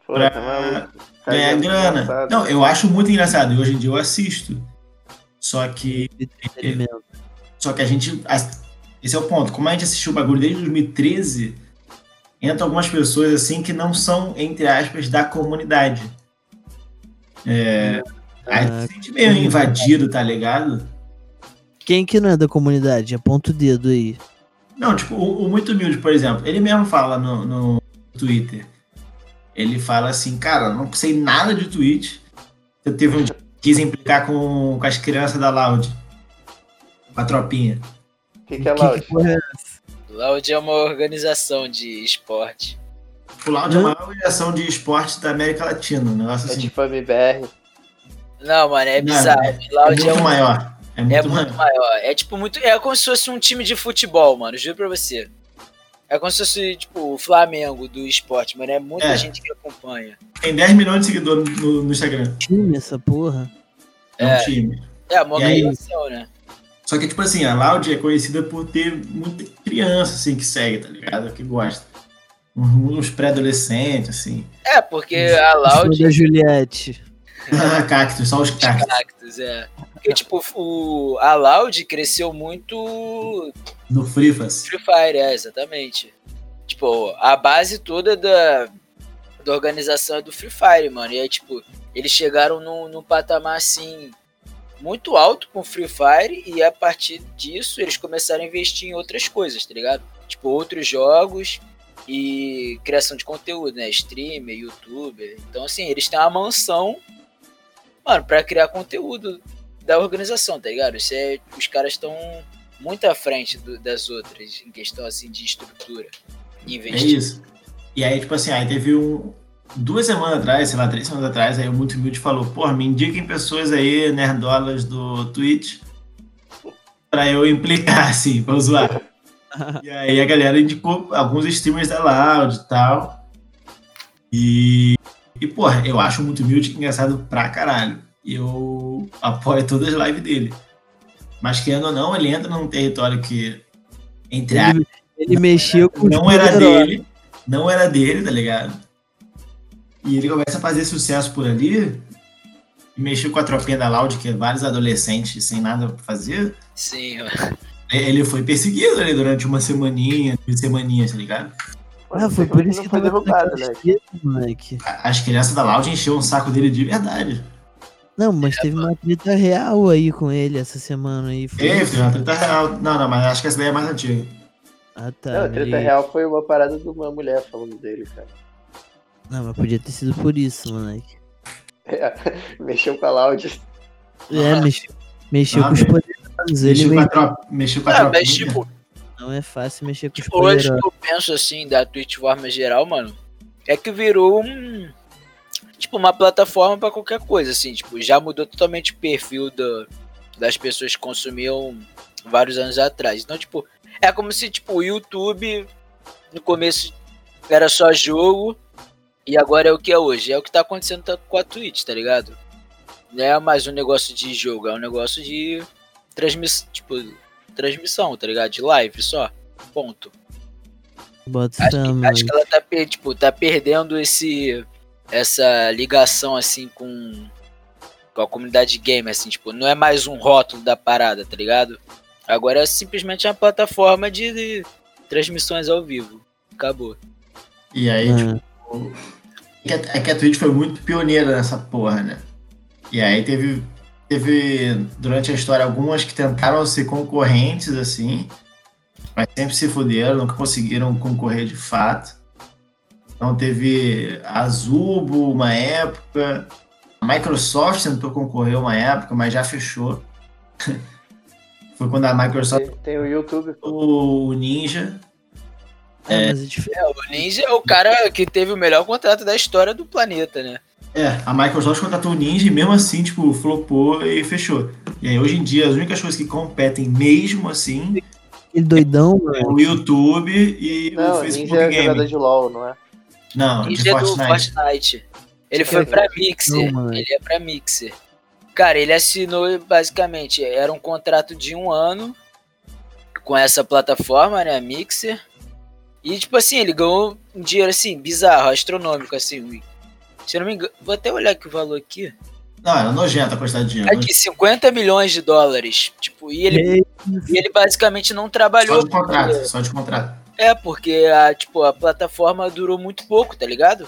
Pô, pra tá ganhar Tá grana. engraçado. Não, eu acho muito engraçado, e hoje em dia eu assisto. Só que, só que a gente. Esse é o ponto. Como a gente assistiu o bagulho desde 2013, entra algumas pessoas assim que não são, entre aspas, da comunidade. É, aí Ah, se sente meio invadido, tá ligado? Quem que não é da comunidade? Aponta o dedo aí. Não, tipo, o, o Muito Humilde, por exemplo, ele mesmo fala no, no Twitter. Ele fala assim, cara, não sei nada de Twitch. Eu teve um dia que quis implicar com, com as crianças da Loud. Com a tropinha. O que, que é Que Loud? que é Loud é uma organização de esporte. O Loud é a maior organização de esporte da América Latina, um negócio É assim. tipo a MBR. Não, mano, é Não, bizarro. É Loud muito é, um- maior. É muito, é muito maior. maior. É tipo muito. É como se fosse um time de futebol, mano. Juro pra você. É como se fosse, tipo, o Flamengo do esporte, mano. É muita É. gente que acompanha. Tem 10 milhões de seguidores no, no Instagram. time essa porra? É, É. um time. É, uma aí? organização, né? Só que, tipo assim, a Loud é conhecida por ter muita criança, assim, que segue, tá ligado? Que gosta. Um- Uns pré-adolescentes, assim. É, porque a Loud. da Juliette. Ah, cactos, só os cactos. Cactus, é. Porque, tipo, o, a Loud cresceu muito No Frifas. Free Fire, é, exatamente. Tipo, a base toda da, da organização é do Free Fire, mano. E aí, tipo, eles chegaram num, num patamar assim muito alto com o Free Fire e a partir disso eles começaram a investir em outras coisas, tá ligado? Tipo, outros jogos e criação de conteúdo, né? Streamer, youtuber. Então, assim, eles têm uma mansão, mano, pra criar conteúdo da organização, tá ligado? Isso é, os caras estão muito à frente do- das outras em questão, assim, de estrutura. É Investir. isso. E aí, tipo assim, aí teve um. Duas semanas atrás, sei lá, três semanas atrás, aí o Muito Humilde falou, porra, me indiquem pessoas aí, nerdolas do Twitch, pra eu implicar, [laughs] assim, pra zoar. e aí a galera indicou alguns streamers da Loud e tal. E, e, porra, eu acho o Muito Humilde engraçado pra caralho. E eu apoio todas as lives dele. Mas querendo ou não, ele entra num território que, entre Ele, ele mexeu com não era dele, não era dele, tá ligado? E ele começa a fazer sucesso por ali, e mexeu com a tropinha da Loud, que é vários adolescentes sem nada pra fazer. Sim, mano. Ele foi perseguido ali durante uma semaninha, duas semaninhas, tá ligado? Ah, foi por isso que foi derrubado, né? moleque. A- As crianças da Loud encheu um saco dele de verdade. Não, mas teve uma treta real aí com ele essa semana aí. Foi Teve, isso? teve uma treta real. Não, não, mas acho que essa daí é mais antiga. Ah, tá. Não, a treta liguei. real foi uma parada de uma mulher falando dele, cara. Não, mas podia ter sido por isso, moleque. [laughs] Mexeu com a Loud. É, mexeu, mexeu Ah, com os bem. poderosos. Ele Mexeu com trop... mexeu com a Ah, tropinha. mas, tipo, não é fácil mexer com os tipo, hoje que eu penso, assim, da Twitch de forma geral, mano, é que virou um... Tipo, uma plataforma pra qualquer coisa, assim. Tipo, já mudou totalmente o perfil da- das pessoas que consumiam vários anos atrás. Então, tipo, é como se, tipo, o YouTube, no começo, era só jogo, e agora é o que é hoje. É o que tá acontecendo com a Twitch, tá ligado? Não é mais um negócio de jogo, é um negócio de transmissão, tipo, transmissão, tá ligado? De live só. Ponto. Bota Acho, que, acho que ela tá, tipo, tá perdendo esse essa ligação assim com, com a comunidade gamer, assim, tipo, não é mais um rótulo da parada, tá ligado? Agora é simplesmente uma plataforma de, de transmissões ao vivo. Acabou. E aí, Ah, tipo, é que a- é que a Twitch foi muito pioneira nessa porra, né? E aí teve, teve durante a história algumas que tentaram ser concorrentes, assim, mas sempre se fuderam, nunca conseguiram concorrer de fato. Então teve a Zubo uma época, a Microsoft tentou concorrer uma época, mas já fechou. [laughs] Foi quando a Microsoft Tem, tem o YouTube, o Ninja. É, mas é diferente. É, o Ninja é o cara que teve o melhor contrato da história do planeta, né? É, a Microsoft contratou o Ninja e mesmo assim, tipo, flopou e fechou. E aí, hoje em dia, as únicas coisas que competem mesmo assim Aquele doidão, é mano. o YouTube e Não, o Facebook Ninja é jogador Game. de LoL, não é? Não, de Ninja é do Fortnite. Fortnite. Ele foi pra Mixer. Não, ele é pra Mixer. Cara, ele assinou basicamente, era um contrato de um ano com essa plataforma, né, a Mixer. E tipo assim, ele ganhou um dinheiro assim, bizarro, astronômico, assim. Se eu não me engano, vou até olhar aqui o valor aqui. Não, era nojento a quantidade de dinheiro. Aqui, 50 milhões de dólares. Tipo, e ele, E ele basicamente não Só trabalhou. de contrato, só de contrato. É, porque a, tipo, a plataforma durou muito pouco, tá ligado?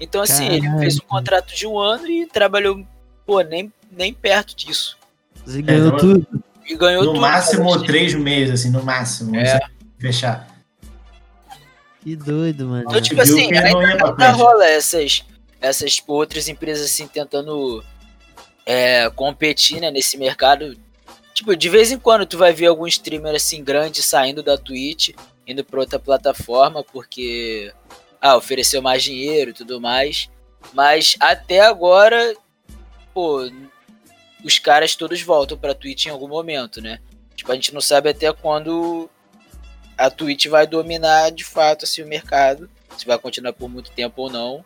Então, assim, ele Caralho. fez um contrato de um ano e trabalhou, pô, nem, nem perto disso. Você ganhou então- tudo. E ganhou No tudo. máximo cara. três meses, assim, no máximo. É. sem Fechar. Que doido, mano. Então, tipo assim, ainda, ainda rola essas, essas tipo, outras empresas assim tentando é, competir né, nesse mercado. Tipo, de vez em quando tu vai ver algum streamer assim grande saindo da Twitch, indo pra outra plataforma, porque ah, ofereceu mais dinheiro e tudo mais. Mas até agora, pô, os caras todos voltam pra Twitch em algum momento, né? Tipo, a gente não sabe até quando a Twitch vai dominar de fato assim, o mercado, se vai continuar por muito tempo ou não.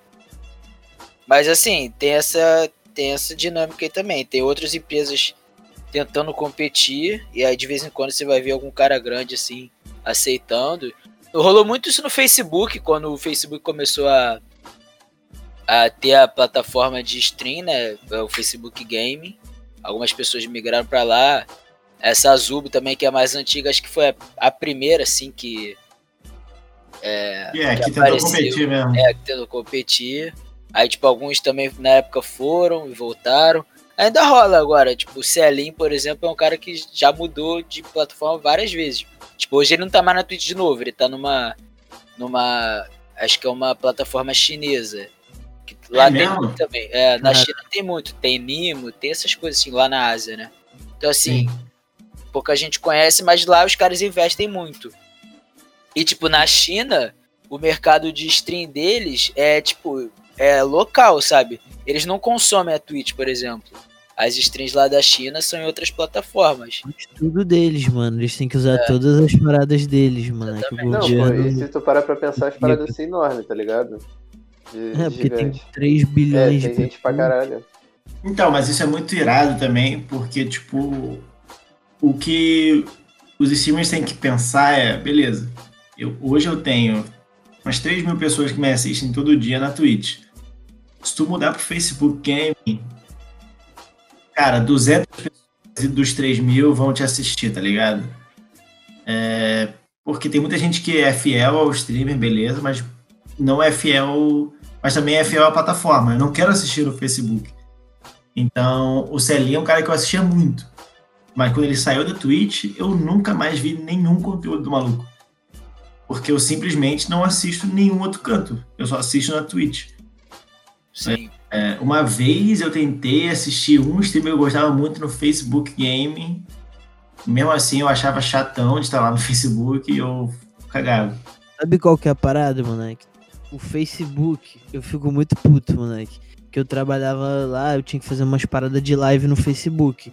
Mas assim, tem essa, tem essa dinâmica aí também. Tem outras empresas tentando competir, e aí de vez em quando você vai ver algum cara grande assim aceitando. Rolou muito isso no Facebook, quando o Facebook começou a, a ter a plataforma de stream, né? O Facebook Game. Algumas pessoas migraram para lá. Essa Azubo também, que é a mais antiga, acho que foi a, a primeira, assim, que. É, E é, que que tentou apareceu. competir mesmo. É, que tentou competir. Aí, tipo, alguns também na época foram e voltaram. Ainda rola agora. Tipo, o Celim, por exemplo, é um cara que já mudou de plataforma várias vezes. Tipo, hoje ele não tá mais na Twitch de novo, ele tá numa. numa. Acho que é uma plataforma chinesa. Que lá É tem mesmo? muito também. É, na Caraca. China tem muito. Tem Nimo, tem essas coisas assim lá na Ásia, né? Então, assim, pouca gente conhece, mas lá os caras investem muito. E, tipo, na China, o mercado de stream deles é, tipo, é local, sabe? Eles não consomem a Twitch, por exemplo. As streams lá da China são em outras plataformas. Tudo deles, mano. Eles têm que usar É. todas as paradas deles, mano. É que o Exatamente. Não, pô, e se tu parar pra pensar, as paradas são enormes, tá ligado? De, É, porque tem gigante. 3 É, bilhões tem de gente pra caralho. Então, mas isso é muito irado também, porque, tipo, o que os streamers têm que pensar é, beleza, eu, hoje eu tenho umas 3 mil pessoas que me assistem todo dia na Twitch. Se tu mudar pro Facebook Gaming, cara, 200 pessoas dos 3 mil vão te assistir, tá ligado? É, porque tem muita gente que é fiel ao streamer, beleza, mas não é fiel, mas também é fiel à plataforma. Eu não quero assistir no Facebook. Então, o Celinho é um cara que eu assistia muito. Mas quando ele saiu da Twitch, eu nunca mais vi nenhum conteúdo do maluco. Porque eu simplesmente não assisto nenhum outro canto. Eu só assisto na Twitch. Sim. É, uma vez eu tentei assistir um stream que eu gostava muito no Facebook Gaming. Mesmo assim, eu achava chatão de estar lá no [laughs] Facebook e eu cagava. Sabe qual que é a parada, moleque? O Facebook, eu fico muito puto, moleque. Que eu trabalhava lá, eu tinha que fazer umas paradas de live no Facebook.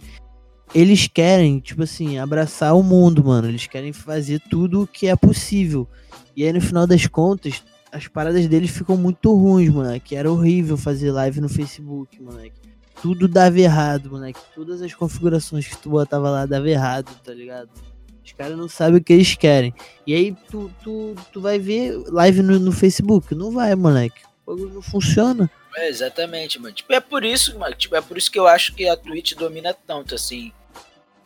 Eles querem, tipo assim, abraçar o mundo, mano. Eles querem fazer tudo o que é possível. E aí, no final das contas, as paradas deles ficam muito ruins, moleque. Era horrível fazer live no Facebook, moleque. Tudo dava errado, moleque. Todas as configurações que tu botava lá dava errado, tá ligado? Os caras não sabem o que eles querem. E aí tu, tu, tu vai ver live no, no Facebook. Não vai, moleque. O bagulho não funciona. É, exatamente, mano. Tipo, é por isso, mano. Tipo, é por isso que eu acho que a Twitch domina tanto, assim,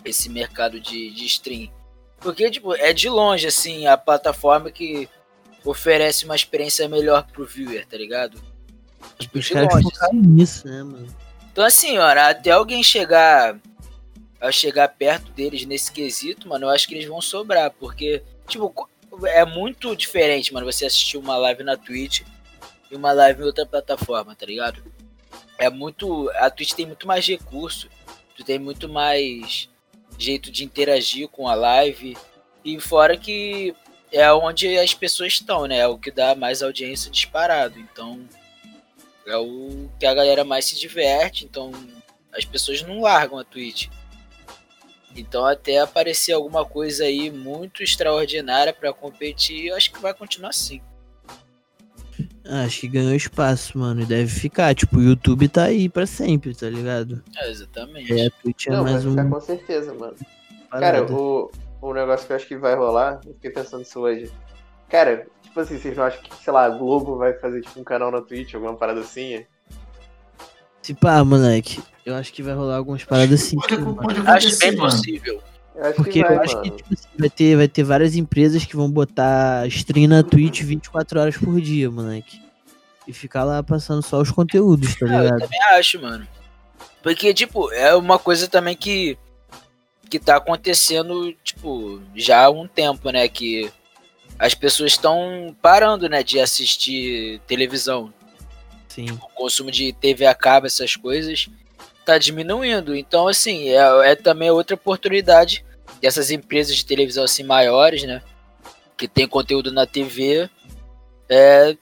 esse mercado de, de stream. Porque, tipo, é de longe, assim, a plataforma que oferece uma experiência melhor pro viewer, tá ligado? Tipo, Os de caras longe. focaram nisso, né, mano? Então, assim, ó, até alguém chegar a chegar perto deles nesse quesito, mano, eu acho que eles vão sobrar, porque, tipo, é muito diferente, mano, você assistir uma live na Twitch e uma live em outra plataforma, tá ligado? É muito. A Twitch tem muito mais recurso, tu tem muito mais jeito de interagir com a live, e fora que é onde as pessoas estão, né? É o que dá mais audiência disparado, então é o que a galera mais se diverte, então as pessoas não largam a Twitch. Então até aparecer alguma coisa aí muito extraordinária pra competir, eu acho que vai continuar assim. Acho que ganhou espaço, mano. E deve ficar. Tipo, o YouTube tá aí pra sempre, tá ligado? É, exatamente. É, a Twitch é Não, vai mais um. ficar com certeza, mano. parada. Cara, o, o negócio que eu acho que vai rolar, eu fiquei pensando isso hoje. Cara, tipo assim, vocês não acham que, sei lá, a Globo vai fazer tipo um canal na Twitch, alguma parada assim? Se pá, moleque. Eu acho que vai rolar algumas paradas assim. Pode, mano. pode Acho bem mano. possível. Eu acho Porque que vai, eu acho mano. que tipo assim, vai, ter, vai ter várias empresas que vão botar stream na Twitch 24 horas por dia, moleque. E ficar lá passando só os conteúdos, tá Ah, eu ligado? também acho, mano. Porque, tipo, é uma coisa também que. que tá acontecendo, tipo, já há um tempo, né? Que as pessoas estão parando, né, de assistir televisão. Sim. O consumo de TV a cabo, essas coisas, tá diminuindo. Então, assim, é, é também outra oportunidade dessas empresas de televisão assim maiores, né? Que tem conteúdo na TV, é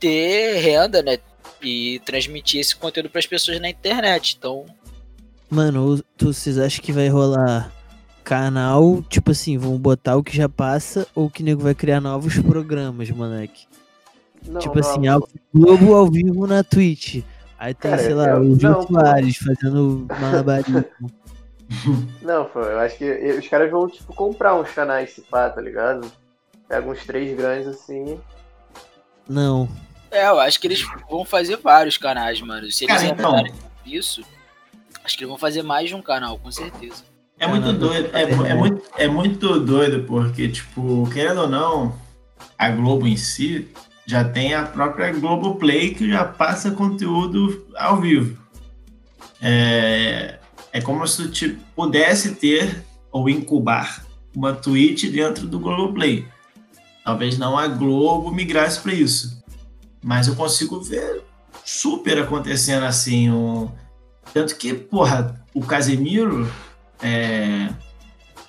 ter renda, né? E transmitir esse conteúdo para as pessoas na internet. Então, Mano, tu, vocês acham que vai rolar canal, tipo assim, vão botar o que já passa ou que nego vai criar novos programas, moleque? Não, tipo não, assim, ao, Globo ao vivo na Twitch. Aí tem, Cara, sei lá, eu- o Jô. Soares fazendo malabarismo. [laughs] Não, pô, eu acho que os caras vão, tipo, comprar uns canais se pá, tá ligado? Pega uns três grandes assim. Não. é, eu acho que eles vão fazer vários canais, mano. Se eles Cara, então, entrarem nisso, acho que eles vão fazer mais de um canal, com certeza. É muito doido, é, é muito, é muito doido, porque, tipo, querendo ou não, a Globo em si já tem a própria Globoplay que já passa conteúdo ao vivo. É, é como se tu pudesse ter ou incubar uma Twitch dentro do Globoplay. Talvez não a Globo migrasse para isso. Mas eu consigo ver super acontecendo assim. Um... Tanto que, porra, o Casemiro é,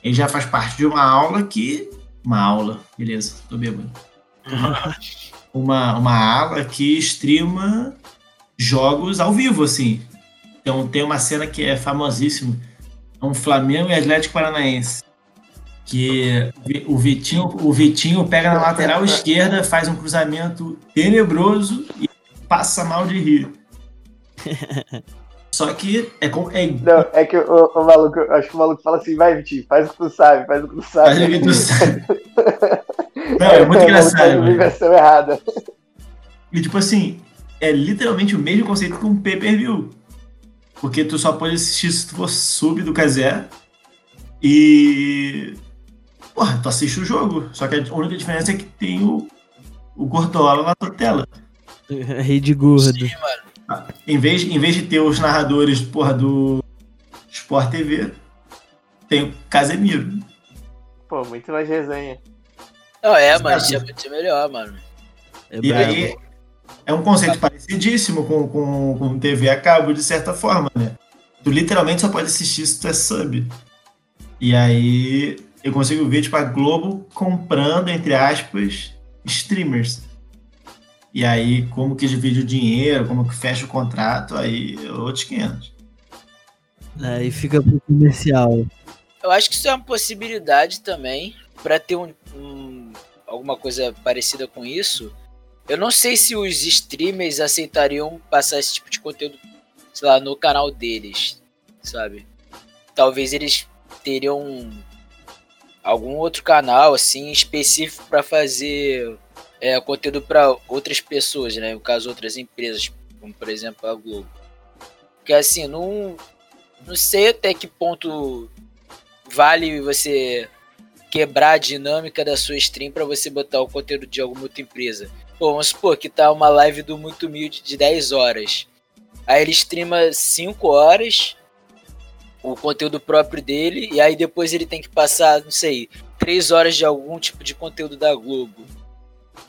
ele já faz parte de uma aula que. Uma aula, beleza, tô bêbado. [laughs] Uma, uma aula que streama jogos ao vivo, assim. Então tem uma cena que é famosíssima. É um Flamengo e Atlético Paranaense. Que o Vitinho, o Vitinho pega na lateral esquerda, faz um cruzamento tenebroso e passa mal de rir. Só que é, com- é Não, é que o, o maluco, acho que o maluco fala assim, vai, Vitinho, faz o que tu sabe, faz o que tu sabe. Faz o que tu sabe. [laughs] Não, é muito maluco engraçado. a velho. versão errada. E tipo assim, é literalmente o mesmo conceito que um pay-per-view. Porque tu só pode assistir se tu for sub do Kazé. E. Porra, tu assiste o jogo. Só que a única diferença é que tem o, o Gordola na tua tela. Rede gordo. Sim, mano. Em vez, em vez de ter os narradores, porra, do Sport TV, tem o Casemiro. Pô, muito mais resenha. Não, é, isso é muito melhor, mano. É E aí é um conceito parecidíssimo com, com, com TV a cabo, de certa forma, né? Tu literalmente só pode assistir se tu é sub. E aí eu consigo ver, tipo, a Globo comprando, entre aspas, streamers. E aí, como que divide o dinheiro, como que fecha o contrato, aí é outros 500. Aí fica pro comercial. Eu acho que isso é uma possibilidade também pra ter um, um- alguma coisa parecida com isso. Eu não sei se os streamers aceitariam passar esse tipo de conteúdo, sei lá, no canal deles, sabe? Talvez eles teriam algum outro canal assim específico pra fazer é, conteúdo pra outras pessoas, né? No caso outras empresas, como por exemplo a Globo. Porque assim, não não sei até que ponto vale você quebrar a dinâmica da sua stream pra você botar o conteúdo de alguma outra empresa. Pô, vamos supor que tá uma live do Muito Humilde de 10 horas. Aí ele streama 5 horas o conteúdo próprio dele e aí depois ele tem que passar, não sei, 3 horas de algum tipo de conteúdo da Globo.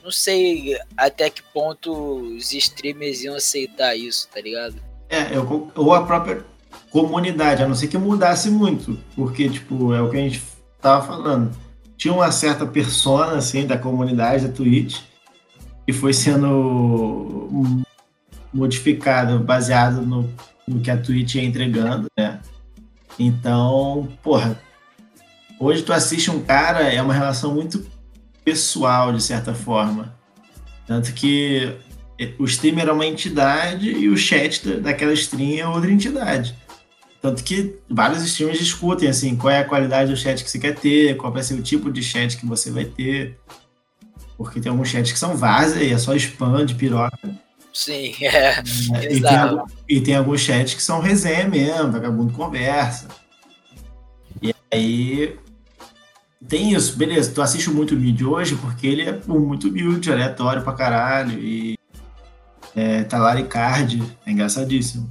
Não sei até que ponto os streamers iam aceitar isso, tá ligado? É, eu, ou a própria comunidade, a não ser que mudasse muito, porque, tipo, é o que a gente tava falando. Tinha uma certa persona, assim, da comunidade da Twitch, que foi sendo modificado, baseado no, no que a Twitch ia entregando, né? Então, porra, hoje tu assiste um cara, é uma relação muito pessoal, de certa forma. Tanto que o streamer é uma entidade e o chat da- daquela stream é outra entidade. Tanto que vários streamers discutem assim, qual é a qualidade do chat que você quer ter, qual vai ser o tipo de chat que você vai ter. Porque tem alguns chats que são vaza e é só spam de piroca. Sim, [laughs] é. né? E tem, e tem alguns chats que são resenha mesmo, vagabundo conversa. E Aí tem isso, beleza. Tu assiste o Muito Humilde hoje porque ele é muito humilde, aleatório pra caralho. E é, tá lá Card, é engraçadíssimo.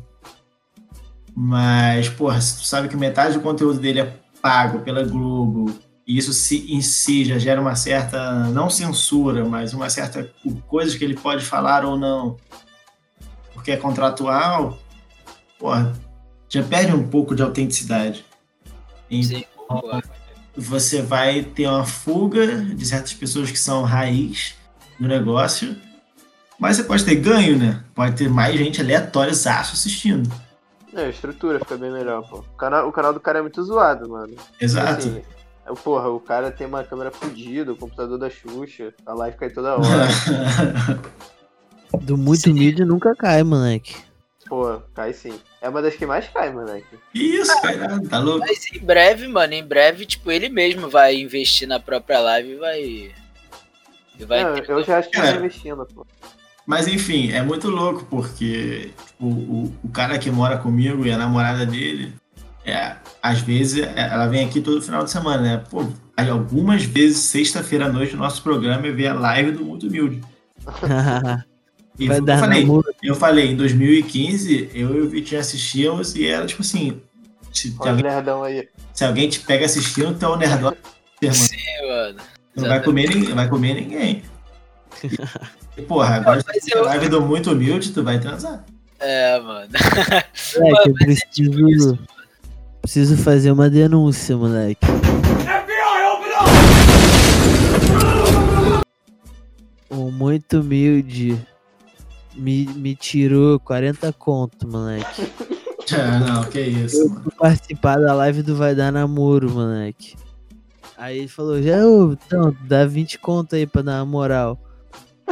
Mas, porra, se tu sabe que metade do conteúdo dele é pago pela Globo, e isso se, em si já gera uma certa, não censura, mas uma certa coisas que ele pode falar ou não, porque é contratual, porra, já perde um pouco de autenticidade. Concordo. Você vai ter uma fuga de certas pessoas que são raiz do negócio, mas você pode ter ganho, né? Pode ter mais gente aleatória assistindo. É, a estrutura fica bem melhor, pô. O canal, o canal do cara é muito zoado, mano. Exato. Assim, porra, o cara tem uma câmera fodida, o computador da Xuxa, a live cai toda hora. [laughs] Do muito Sim. humilde nunca cai, moleque. Pô, cai sim. É uma das que mais cai, moleque. Isso, cara, tá louco. Mas em breve, mano, em breve, tipo, ele mesmo vai investir na própria live e vai. E vai Não, ter- eu já acho que Cara, tá investindo, pô. Mas enfim, é muito louco, porque tipo, o, o cara que mora comigo e a namorada dele, é, às vezes é, ela vem aqui todo final de semana, né? Pô, aí algumas vezes, sexta-feira à noite, o nosso programa é ver a live do Muito Humilde. [laughs] E Vai que dar eu falei, eu falei, em 2015, eu e o Vitinho assistíamos e era tipo assim, se, Olha alguém, nerdão aí. se alguém te pega assistindo, tu é o nerdão, mano. Sim, mano. não vai comer, ninguém, vai comer ninguém. E, porra, agora se eu- a live do Muito Humilde, tu vai transar. É, mano. Eu Mano, mas é tipo preciso, fazer uma denúncia, moleque. O muito humilde me, me tirou 40 conto, moleque. Ah, [laughs] não, que isso, Eu participar da live do Vai Dar Namoro, moleque. Aí ele falou, já, ô, então, dá 20 conto aí pra dar uma moral.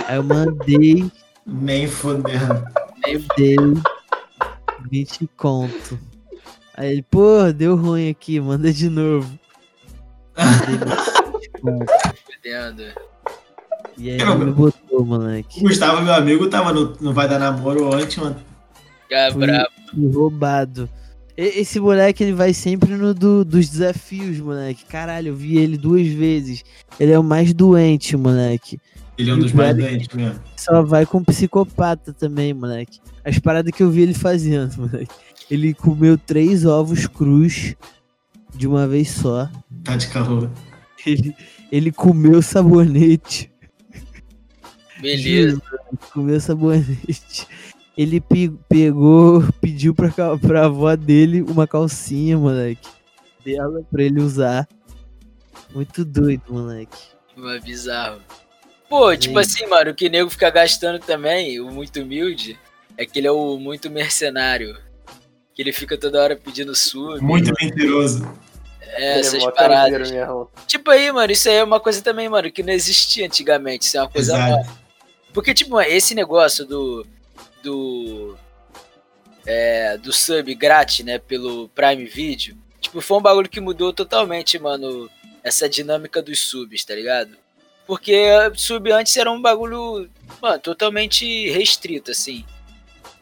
Aí eu mandei, Nem fodendo. mandei 20 conto. Aí ele, pô, deu ruim aqui, manda de novo. Mandei 20 conto. Fudendo. E aí ele me botou, O moleque. Gustavo, meu amigo, tava no, no Vai Dar Namoro ontem, mano. Fui- bravo. Roubado. Esse moleque, ele vai sempre no do- dos desafios, moleque. Caralho, eu vi ele duas vezes. Ele é o mais doente, moleque. Ele é um o dos mais Eric- doentes mesmo. Só vai com psicopata também, moleque. As paradas que eu vi ele fazendo, [laughs] moleque. Ele comeu três ovos crus de uma vez só. Tá de calor. Ele, ele comeu sabonete. Beleza. Comeu sabonete. Ele pe- pegou, pediu pra, pra avó dele uma calcinha, moleque. Dela pra ele usar. Muito doido, moleque. Mas é bizarro. Pô, tipo Sim. assim, mano, o que nego fica gastando também, o muito humilde, é que ele é o muito mercenário. Que ele fica toda hora pedindo sub. Muito mentiroso. É, Ele essas paradas. Tipo aí, mano, isso aí é uma coisa também, mano, que não existia antigamente. Isso é uma coisa Exato. nova. Porque, tipo, esse negócio do. Do. É, do sub grátis, né? Pelo Prime Video. Tipo, foi um bagulho que mudou totalmente, mano. Essa dinâmica dos subs, tá ligado? Porque sub antes era um bagulho, mano, totalmente restrito, assim.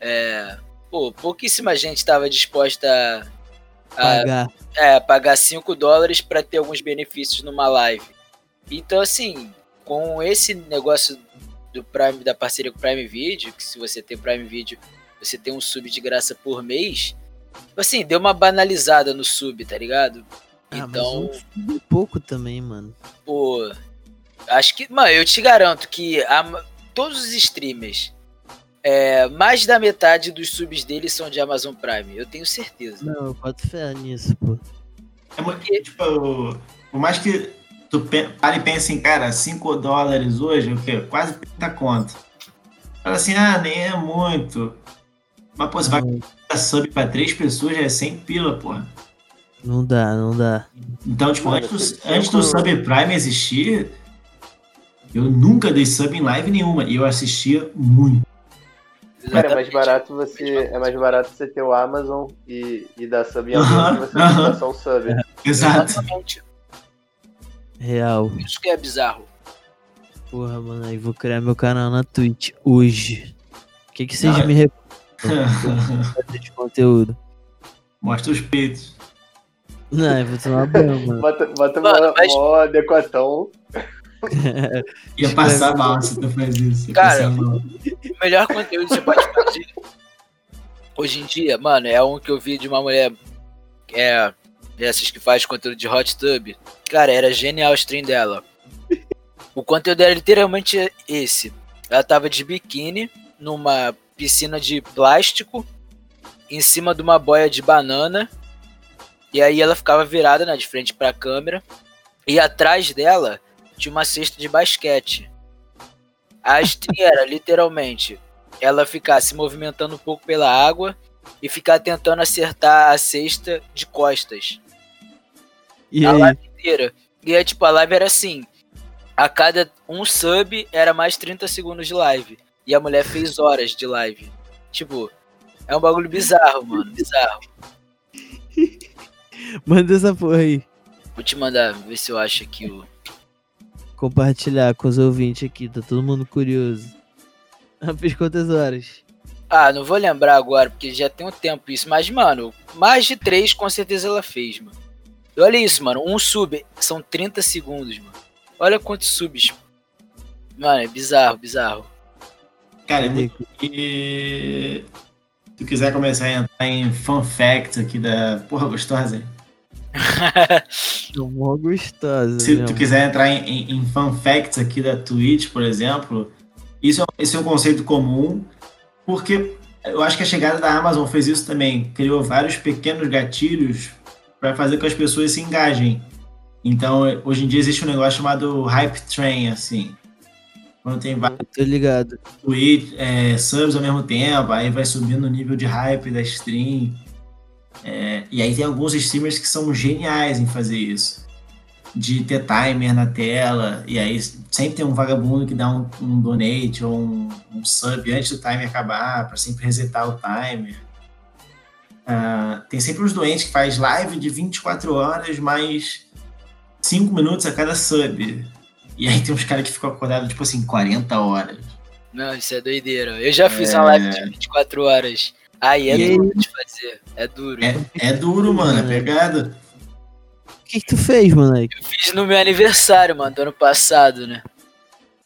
É. Pô, pouquíssima gente tava disposta a, Pagar. é, pagar 5 dólares pra ter alguns benefícios numa live. Então, assim, com esse negócio do Prime, da parceria com o Prime Video, que se você tem Prime Video, você tem um sub de graça por mês, assim, deu uma banalizada no sub, tá ligado? Ah, Então, mas um sub é pouco também, mano. pô, acho que, mano, eu te garanto que a- todos os streamers, é, mais da metade dos subs deles são de Amazon Prime, eu tenho certeza. Não, eu boto fé nisso, pô. É muito, tipo, por mais que tu pare e pense em, cara, 5 dólares hoje, o quê? Quase 30 conto. Fala assim, ah, nem é muito. Mas, pô, você vai Não, dar sub pra três pessoas, já é 100 pila, porra. não dá, não dá. Então, tipo, Mano, antes, do, antes do Subprime existir, eu nunca dei sub em live nenhuma. E eu assistia muito. Cara, é mais Exatamente. barato você. É mais barato você ter o Amazon e, e dar sub em alguém que você dar só o sub. Exato. Exatamente. Real. Isso que é bizarro. Porra, mano, aí vou criar meu canal na Twitch hoje. O que, que vocês Não, me recomendam [laughs] de conteúdo? Mostra os peitos. Não, eu vou tomar banho, mano. Bota, bota Mano, mó, mas- mó decotão. Ia [laughs] passar mal se tu faz isso. Cara. O melhor conteúdo que você pode fazer hoje em dia, mano, é um que eu vi de uma mulher. É. Dessas que faz conteúdo de hot tub. Cara, era genial o stream dela. O conteúdo era literalmente esse. Ela tava de biquíni numa piscina de plástico em cima de uma boia de banana. E aí ela ficava virada, né, de frente pra câmera. E atrás dela tinha uma cesta de basquete. A era [laughs] literalmente ela ficar se movimentando um pouco pela água e ficar tentando acertar a cesta de costas E a aí? live inteira. E é tipo, a live era assim: a cada um sub era mais 30 segundos de live. E a mulher fez horas de live. Tipo, é um bagulho bizarro, mano. Bizarro. [laughs] Manda essa porra aí. Vou te mandar, ver se eu acho aqui o. Compartilhar com os ouvintes aqui, tá todo mundo curioso. Ela [laughs] fez quantas horas? Ah, não vou lembrar agora, porque já tem um tempo isso. Mas, mano, mais de três com certeza ela fez, mano. E olha isso, mano. Um sub são 30 segundos, mano. Olha quantos subs. Mano, é bizarro, bizarro. Cara, e se tu quiser começar a entrar em fun facts aqui da porra gostosa, Tô [laughs] mó gostosa. se tu mesmo. quiser entrar em, em, em fun facts aqui da Twitch, por exemplo, isso é, esse é um conceito comum, porque eu acho que a chegada da Amazon fez isso também, criou vários pequenos gatilhos para fazer com que as pessoas se engajem. Então, hoje em dia existe um negócio chamado hype train, assim. Quando tem vários Tô ligado. tweet, é, subs ao mesmo tempo, aí vai subindo o nível de hype da stream. É, e aí tem alguns streamers que são geniais em fazer isso. De ter timer na tela, e aí sempre tem um vagabundo que dá um, um donate ou um, um sub antes do timer acabar, para sempre resetar o timer. Ah, tem sempre os doentes que faz live de 24 horas, mais 5 minutos a cada sub. E aí tem uns caras que ficam acordados, tipo assim, 40 horas. Não, isso é doideira. Eu já fiz É. uma live de 24 horas. Aí é E duro de fazer. É duro. É, é duro, mano, é pegado. O que, que tu fez, moleque? Eu fiz no meu aniversário, mano, do ano passado, né?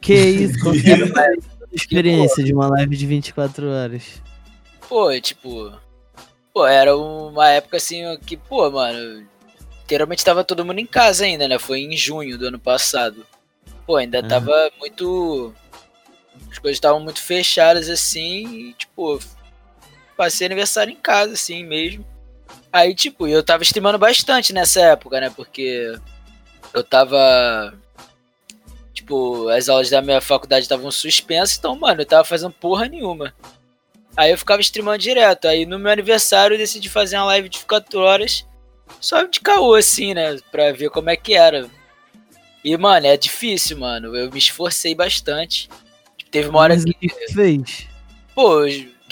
Que isso? Qual que era a experiência de uma live de 24 horas? Pô, tipo. Pô, era uma época assim que, pô, mano. Literalmente tava todo mundo em casa ainda, né? Foi em junho do ano passado. Pô, ainda Aham. tava muito. As coisas estavam muito fechadas assim e, tipo. Passei aniversário em casa, assim mesmo. Aí, tipo, eu tava streamando bastante nessa época, né? Porque eu tava. Tipo, as aulas da minha faculdade estavam suspensas, então, mano, eu tava fazendo porra nenhuma. Aí eu ficava streamando direto. Aí no meu aniversário eu decidi fazer uma live de 24 horas. Só de caô, assim, né? Pra ver como é que era. E, mano, é difícil, mano. Eu me esforcei bastante. Teve uma hora que. que fez? Pô,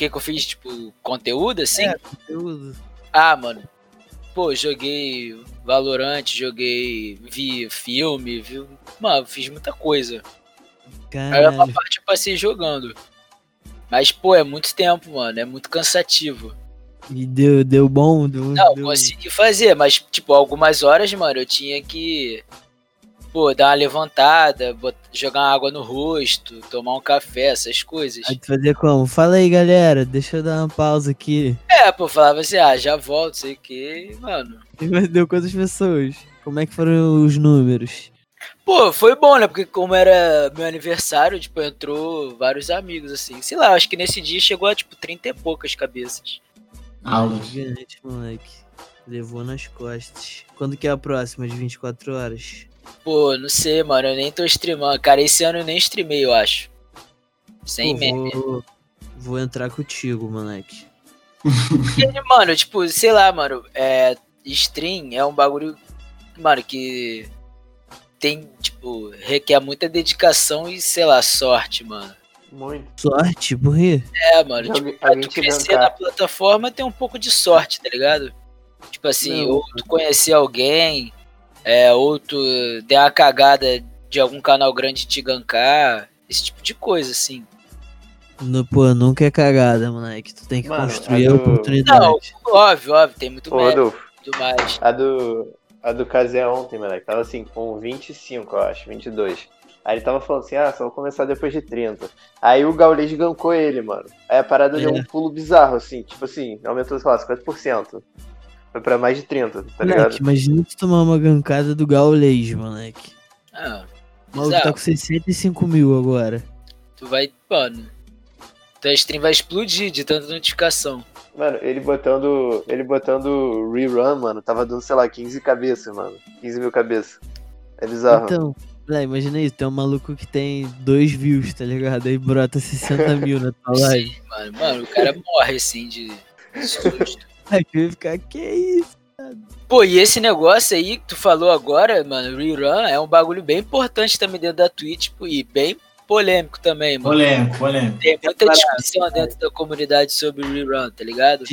que, que eu fiz? Tipo, conteúdo assim? É. Conteúdo. Ah, mano. Pô, joguei Valorant, joguei. Vi filme, vi. Mano, fiz muita coisa. Aí uma Caralho. parte eu passei jogando. Mas, pô, é muito tempo, mano. É muito cansativo. E deu, deu bom? Deu, Não, deu... consegui fazer, mas, tipo, algumas horas, mano, eu tinha que. Pô, dar uma levantada, bot- jogar uma água no rosto, tomar um café, essas coisas. Aí tu fazia como? Fala aí, galera. Deixa eu dar uma pausa aqui. É, pô, falava assim, ah, já volto, sei o que, mano. Mas deu quantas pessoas? Como é que foram os números? Pô, foi bom, né? Porque como era meu aniversário, tipo, entrou vários amigos, assim. Sei lá, acho que nesse dia chegou a, tipo, 30 e poucas cabeças. Aulas. Gigante, moleque. Levou nas costas. Quando que é a próxima de 24 horas? Pô, não sei, mano, eu nem tô streamando. Cara, esse ano eu nem streamei, eu acho. Sem Pô, meme. vou, vou entrar contigo, moleque. Porque, mano, tipo, sei lá, mano, é, stream é um bagulho, mano, que tem, tipo, requer muita dedicação e, sei lá, sorte, mano. Muito. Sorte, quê? É, mano, Já tipo, pra tu crescer na plataforma tem um pouco de sorte, tá ligado? Tipo assim, Não. ou tu conhecer alguém, é, ou tu der uma cagada de algum canal grande te gankar, esse tipo de coisa, assim. No, pô, nunca é cagada, moleque. Tu tem que Mano, construir a a do- oportunidade. Não, óbvio, óbvio, tem muito mérito. Mais. A do. A do Kazé ontem, moleque, tava assim, com 25, eu acho, 22. Aí ele tava falando assim, ah, só vou começar depois de 30. Aí o Gaules gancou ele, mano. Aí a parada deu É. um pulo bizarro, assim, tipo assim, aumentou, sei lá, 50%. Foi pra mais de 30, tá ligado? Moleque, imagina tu tomar uma gancada do Gaules, moleque. Ah, O maluco tá com 65 mil agora. tu vai, mano. Tua stream vai explodir de tanta notificação. Mano, ele botando. Ele botando rerun, mano, tava dando, sei lá, 15 cabeças, mano. 15 mil cabeças. É bizarro. Então, moleque, imagina isso, tem um maluco que tem 2 views, tá ligado? Aí brota 60 [laughs] mil na tua live. Sim, mano. Mano, o cara morre assim de susto. Aí eu ia ficar, que isso? Pô, e esse negócio aí que tu falou agora, mano, rerun, é um bagulho bem importante também dentro da Twitch, pô, e bem polêmico também, mano. Polêmico, polêmico. Tem muita discussão dentro da comunidade sobre rerun, tá ligado?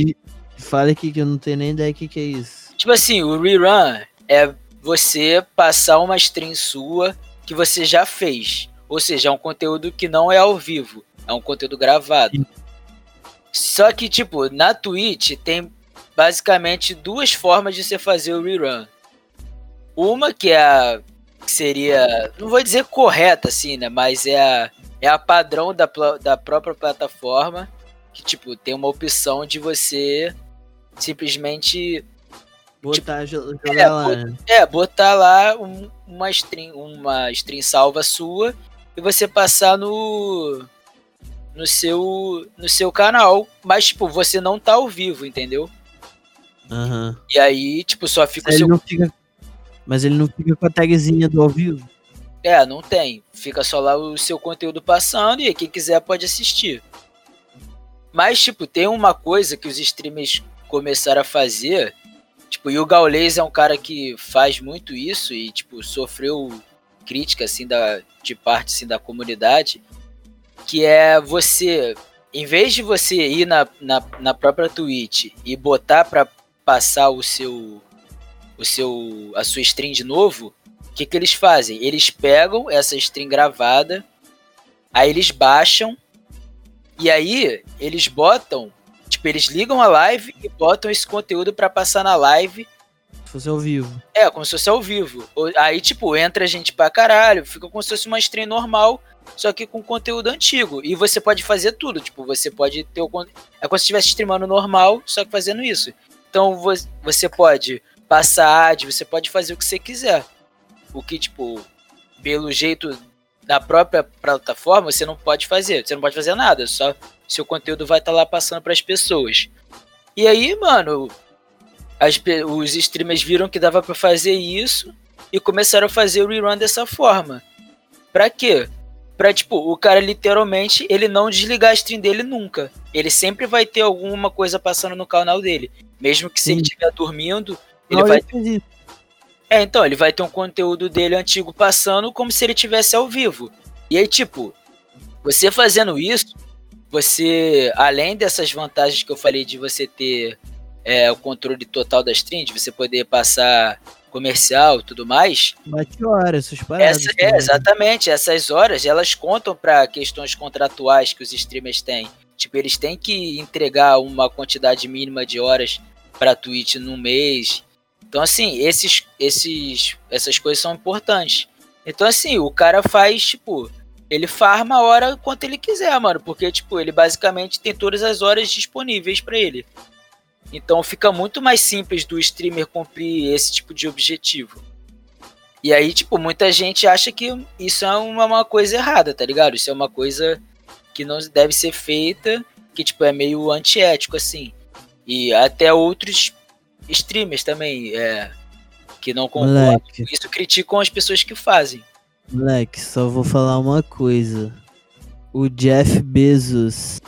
Fala aqui que eu não tenho nem ideia o que, que é isso. Tipo assim, o rerun é você passar uma stream sua que você já fez. Ou seja, é um conteúdo que não é ao vivo, é um conteúdo gravado. Sim. Só que, tipo, na Twitch tem basicamente duas formas de você fazer o rerun. Uma que é a que seria, não vou dizer correta assim, né, mas é a, é a padrão da, da própria plataforma, que tipo, tem uma opção de você simplesmente Botar, jogar é, lá, né? é, botar lá um- uma string, uma string salva sua e você passar no no seu no seu canal, mas tipo, você não tá ao vivo, entendeu? Aham. E aí, tipo, só fica o Ele seu não fica... Mas ele não fica com a tagzinha do ao vivo? É, não tem. Fica só lá o seu conteúdo passando e aí quem quiser pode assistir. Mas, tipo, tem uma coisa que os streamers começaram a fazer. Tipo, e o Gaules é um cara que faz muito isso e, tipo, sofreu crítica, assim, da, de parte, assim, da comunidade. Que é você, em vez de você ir na, na, na própria Twitch e botar pra passar o seu, o seu, a sua stream de novo, o que, que eles fazem? Eles pegam essa stream gravada, aí eles baixam, e aí eles botam, tipo, eles ligam a live e botam esse conteúdo pra passar na live. Se fosse ao vivo. É, como se fosse ao vivo. Aí, tipo, entra gente pra caralho, fica como se fosse uma stream normal, só que com conteúdo antigo. E você pode fazer tudo, tipo, você pode ter o. É como se estivesse streamando normal, só que fazendo isso. Então vo- você pode passar ad, você pode fazer o que você quiser. O que, tipo, pelo jeito da própria plataforma, você não pode fazer. Você não pode fazer nada, só seu conteúdo vai estar lá passando pras pessoas. E aí, mano, as os streamers viram que dava pra fazer isso e começaram a fazer o rerun dessa forma. Pra quê? Pra, tipo, o cara literalmente, ele não desligar a stream dele nunca. Ele sempre vai ter alguma coisa passando no canal dele. Mesmo que se ele Sim. estiver dormindo, ele Não, vai ele isso. é, então, ele vai ter um conteúdo dele antigo passando como se ele tivesse ao vivo. E aí, tipo, você fazendo isso, você, além dessas vantagens que eu falei de você ter é, o controle total da stream, de você poder passar comercial e tudo mais, Bate hora, essas paradas. essa, é, exatamente, essas horas, elas contam para questões contratuais que os streamers têm. Tipo, eles têm que entregar uma quantidade mínima de horas para Twitch no mês. Então, assim, esses, esses, essas coisas são importantes. Então, assim, o cara faz, tipo, ele farma a hora quanto ele quiser, mano, porque, tipo, ele basicamente tem todas as horas disponíveis para ele. Então, fica muito mais simples do streamer cumprir esse tipo de objetivo. E aí, tipo, muita gente acha que isso é uma, uma coisa errada, tá ligado? Isso é uma coisa que não deve ser feita, que, tipo, é meio antiético, assim. E até outros streamers também, é, que não concordam com isso, criticam as pessoas que fazem. moleque, só vou falar uma coisa. O Jeff Bezos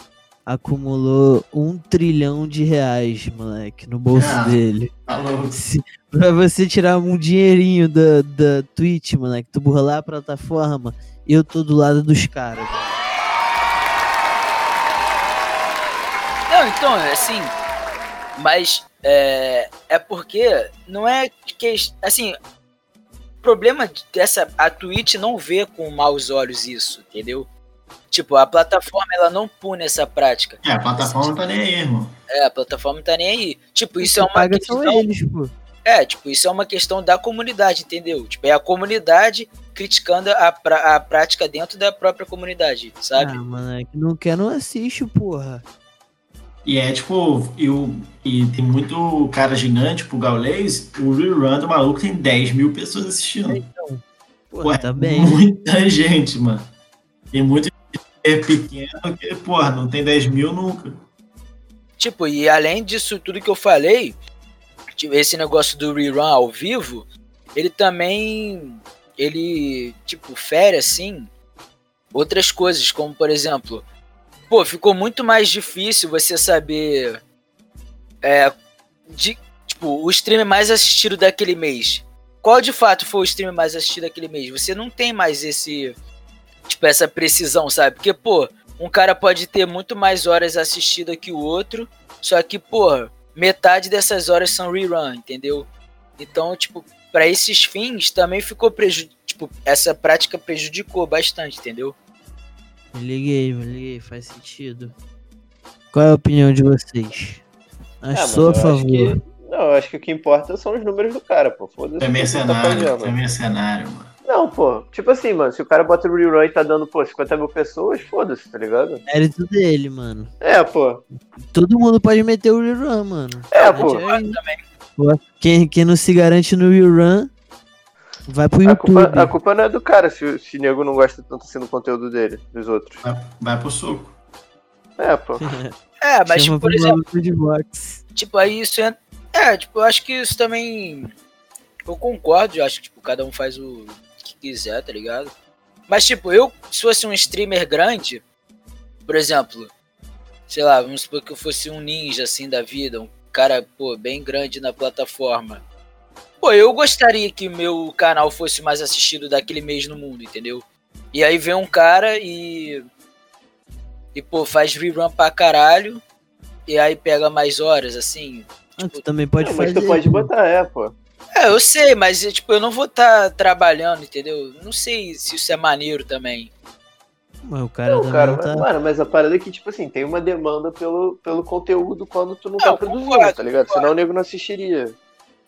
acumulou um trilhão de reais, moleque, no bolso Ah. dele. Tá. Se, pra você tirar um dinheirinho da, da Twitch, moleque, tu burlar a plataforma, eu tô do lado dos caras. Não, então, assim, mas é, é porque não é que, assim, o problema dessa, a Twitch não vê com maus olhos isso, entendeu? Tipo, a plataforma ela não pune essa prática. É, a plataforma não tá nem aí, irmão. É, a plataforma não tá nem aí. Tipo, isso é uma paga questão. são eles, pô. É, tipo, isso é uma questão da comunidade, entendeu? Tipo, é a comunidade criticando a, pra- a prática dentro da própria comunidade, sabe? Ah, mano, é que não quer, não assiste, porra. E é tipo, e, o- e tem muito cara gigante, tipo o Gaulês, o rerun do maluco tem 10 mil pessoas assistindo. Então, Pô, Ué, tá bem. Muita [laughs] gente, mano. Tem muito é pequeno que, porra, não tem 10 mil nunca. Tipo, e além disso tudo que eu falei, esse negócio do rerun ao vivo, ele também, ele, tipo, fere, assim, outras coisas, como, por exemplo, pô, ficou muito mais difícil você saber, é, de, tipo, o stream mais assistido daquele mês. Qual de fato foi o stream mais assistido daquele mês? Você não tem mais esse, tipo, essa precisão, sabe? Porque, pô, um cara pode ter muito mais horas assistidas que o outro, só que, porra, metade dessas horas são rerun, entendeu? Então, tipo, pra esses fins também ficou prejudicado. Tipo, essa prática prejudicou bastante, entendeu? Me liguei, me liguei, faz sentido. Qual é a opinião de vocês? Ah, A mas sua a favor. que- Não, eu acho que o que importa são os números do cara, pô. Foda-se. É tá mercenário, fazendo. é mercenário, mano. Não, pô. Tipo assim, mano, se o cara bota o rerun e tá dando, pô, 50 mil pessoas, foda-se, tá ligado? Mérito dele, mano. É, pô. Todo mundo pode meter o rerun, mano. É, pô. Aí, Quem, quem não se garante no rerun, vai pro A YouTube. culpa, a culpa não é do cara se, se o nego não gosta tanto assim do conteúdo dele, dos outros. Vai, vai pro soco. É, pô. [laughs] É, mas, Chama tipo, por exemplo, maluco de boxe. tipo, aí isso é. É, tipo, eu acho que isso também. Eu concordo, eu acho que, tipo, cada um faz o que quiser, tá ligado? Mas, tipo, eu, se fosse um streamer grande, por exemplo, sei lá, vamos supor que eu fosse um ninja, assim, da vida, um cara, pô, bem grande na plataforma. Pô, eu gostaria que meu canal fosse mais assistido daquele mês no mundo, entendeu? E aí vem um cara e. E, pô, faz rerun pra caralho. E aí pega mais horas, assim. Ah, tu também pode mas fazer. tu pode botar, é, pô. É, eu sei, mas tipo, eu não vou estar trabalhando, entendeu? Não sei se isso é maneiro também. Mas o cara Não, cara, não mas, tá. mano, mas a parada é que, tipo assim, tem uma demanda pelo, pelo conteúdo quando tu não tá Não, produzindo, concordo, tá ligado? concordo. Senão o nego não assistiria.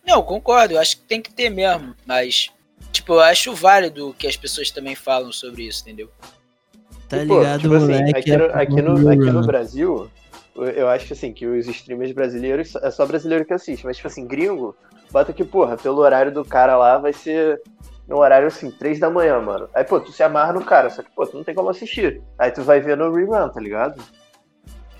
Não, eu concordo, eu acho que tem que ter mesmo, mas tipo, eu acho válido que as pessoas também falam sobre isso, entendeu? Tá E, pô, ligado, tipo assim, moleque? aqui, no, é aqui, no, aqui no. Brasil, eu- acho que assim, que os streamers brasileiros, é só brasileiro que assiste, mas tipo assim, gringo, bota que, porra, pelo horário do cara lá vai ser no horário assim, 3 da manhã, mano. Aí, pô, tu se amarra no cara, só que, pô, tu não tem como assistir. Aí tu vai ver no rerun, tá ligado?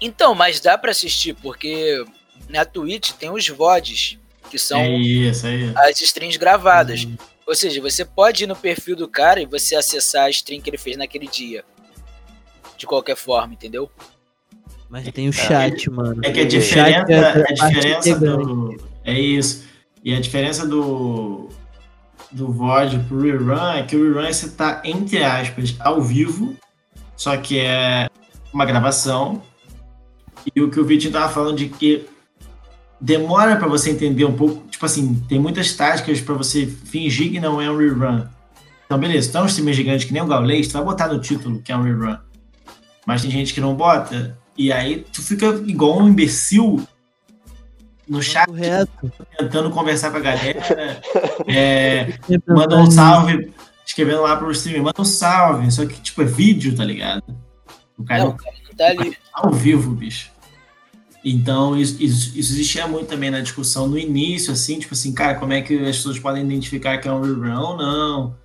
Então, mas dá pra assistir, porque na Twitch tem os VODs, que são É isso aí. as streams gravadas. Ou seja, você pode ir no perfil do cara e você acessar a stream que ele fez naquele dia. De qualquer forma, entendeu? Mas tem o chat, mano. É que a diferença, é a diferença do. É isso. E a diferença do. Do VOD pro rerun é que o rerun você tá, entre aspas, ao vivo, só que é uma gravação. E o que o Vitinho tava falando de que demora pra você entender um pouco. Tipo assim, tem muitas táticas pra você fingir que não é um rerun. Então, beleza, tu é um streamer gigante que nem o Gaulês, tu vai botar no título que é um rerun. Mas tem gente que não bota. E aí tu fica igual um imbecil no chat Correto. tentando conversar com a galera. [laughs] é, manda um salve, escrevendo lá pro streamer, manda um salve. Só que, tipo, é vídeo, tá ligado? O cara Não, o cara não tá ali. ao vivo, bicho. Então, isso, isso, isso existia muito também na discussão no início, assim, tipo assim, cara, como é que as pessoas podem identificar que é um rerun ou não?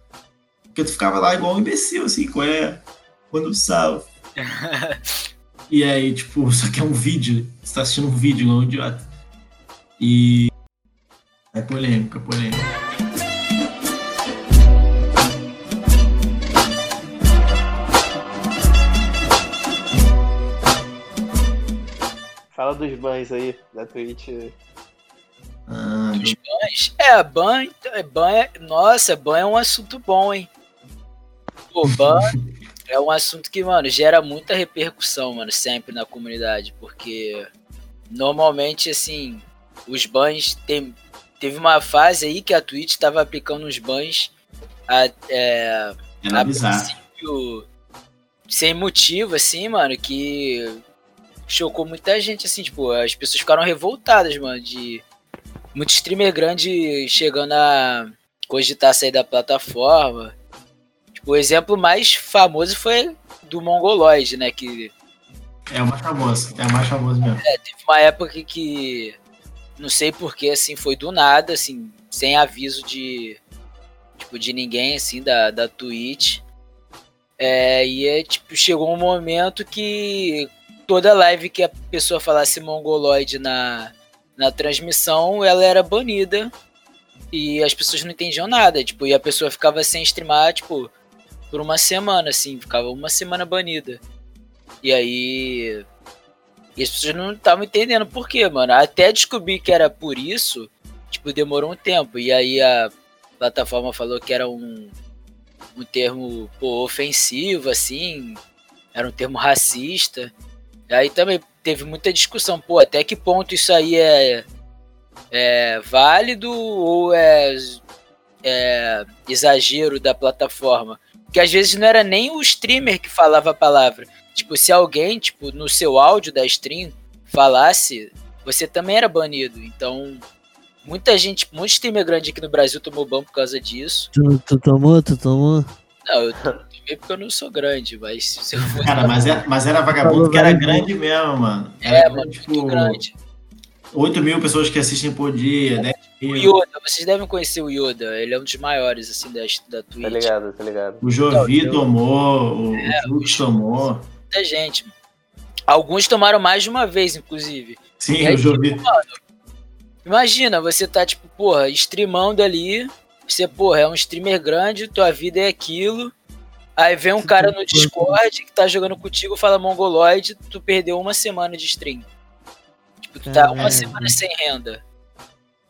Porque tu ficava lá igual um imbecil, assim, qual é? Manda um salve. [laughs] E aí, tipo, [laughs] só que é um vídeo. Você tá assistindo um vídeo, igual um idiota. E. É polêmica, polêmica. Fala dos bans aí, da Twitch. Ah, Dos bans. É, ban, é, ban é, nossa, ban é um assunto bom, hein? Pô, ban [laughs] é um assunto que, mano, gera muita repercussão, mano, sempre na comunidade, porque normalmente, assim, os bans tem, teve uma fase aí que a Twitch tava aplicando os bans a, é, a princípio sem motivo, assim, mano, que chocou muita gente, assim, tipo, as pessoas ficaram revoltadas, mano, de muito streamer grande chegando a cogitar sair da plataforma. O exemplo mais famoso foi do Mongoloid, né, que É o mais famoso, é o mais famoso mesmo. é, teve uma época que não sei porquê, assim, foi do nada, assim, sem aviso de tipo de ninguém, assim, da, da Twitch. É, e é, tipo, chegou um momento que toda live que a pessoa falasse mongoloide na, na transmissão, ela era banida e as pessoas não entendiam nada, tipo, e a pessoa ficava sem streamar, tipo, por uma semana, assim, ficava uma semana banida. E aí. E as pessoas não estavam entendendo por quê, mano. Até descobrir que era por isso, tipo, demorou um tempo. E aí a plataforma falou que era um, um termo pô, ofensivo, assim. Era um termo racista. E aí também teve muita discussão, pô, até que ponto isso aí é, é válido ou é, é exagero da plataforma? Porque às vezes não era nem o streamer que falava a palavra. Tipo, se alguém, tipo, no seu áudio da stream falasse, você também era banido. Então, muita gente, muito streamer grande aqui no Brasil tomou ban por causa disso. Tu, tu tomou, tu tomou? Não, eu tomei porque eu não sou grande, mas se eu fosse. Cara, mas, é, mas era vagabundo que era grande mesmo, mano. É, Era, mano, tipo, muito grande. 8 mil pessoas que assistem por dia, 10 O. Yoda, vocês devem conhecer o Yoda, ele é um dos maiores, assim, da, da Twitch. Tá ligado, tá ligado. O Jovi eu- tomou, o É, Jux o- tomou. Muita gente. mano. Alguns tomaram mais de uma vez, inclusive. Sim, aí, o Jovi. Imagina, você tá, tipo, porra, streamando ali. Você, porra, é um streamer grande, tua vida é aquilo. Aí vem um cara no Discord que tá jogando contigo, fala mongoloide, tu perdeu uma semana de stream. Tipo, tu tá uma Caralho. semana sem renda.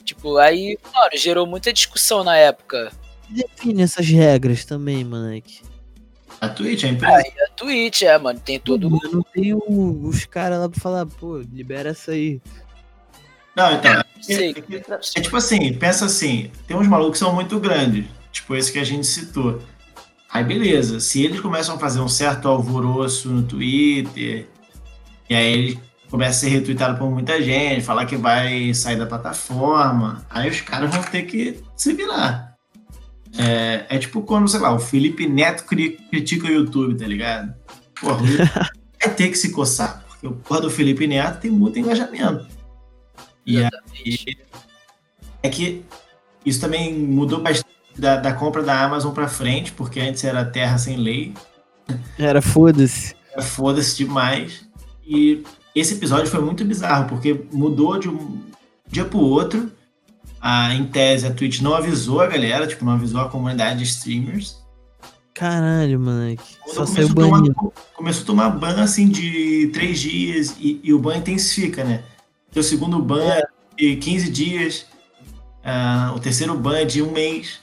Tipo, aí, mano, gerou muita discussão na época. Define essas regras também, moleque. A Twitch, a empresa. Aí a Twitch, é, mano, tem todo. Eu não tenho os caras lá pra falar, pô, libera essa aí. Não, então. Sei. É, é- é tipo assim, pensa assim, tem uns malucos que são muito grandes, tipo esse que a gente citou. Aí beleza, se eles começam a fazer um certo alvoroço no Twitter, e aí ele começa a ser retweetado por muita gente, falar que vai sair da plataforma, aí os caras vão ter que se virar. É, é tipo quando, sei lá, o Felipe Neto cri- critica o YouTube, tá ligado? Porra, [laughs] vai ter que se coçar, porque o porra do Felipe Neto tem muito engajamento. E Exatamente. é que isso também mudou bastante da, da compra da Amazon pra frente, porque antes era terra sem lei, Era foda-se. era foda-se demais. E esse episódio foi muito bizarro, porque mudou de um dia pro outro. A, em tese, a Twitch não avisou a galera, tipo, não avisou a comunidade de streamers. Caralho, moleque. Só saiu começou, a tomar, banido. começou a tomar ban assim de três dias e, e o ban intensifica, né? O segundo ban é de 15 dias, ah, o terceiro ban é de um mês.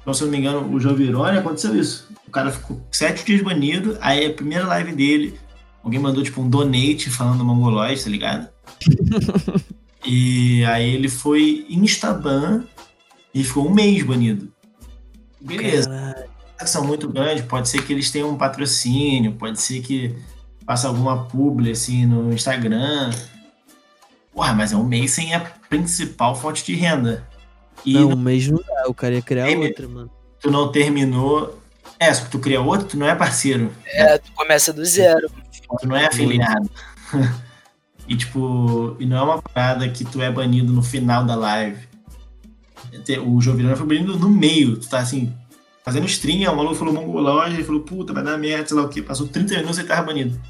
Então, se eu não me engano, o João Virone aconteceu isso. O cara ficou sete dias banido, aí a primeira live dele, alguém mandou tipo um donate falando mongoloide, tá ligado? [laughs] e aí ele foi instaban e ficou um mês banido. Beleza Caralho. são muito grandes, pode ser que eles tenham um patrocínio, pode ser que faça alguma publi assim no Instagram. Porra, mas é um mês sem a principal fonte de renda. E Não, um mês não dá, o cara ia criar Tem- outra, mano. tu não terminou. É, se tu cria outro, tu não é parceiro. É, tu começa do zero. Tu não é afiliado. [laughs] e tipo, e não é uma parada que tu é banido no final da live. O Jovirano foi banido no meio. Tu tá assim, fazendo stream, o maluco falou mongolóide, ele falou, puta, vai dar merda, sei lá o quê. Passou 30 minutos e ele tava banido.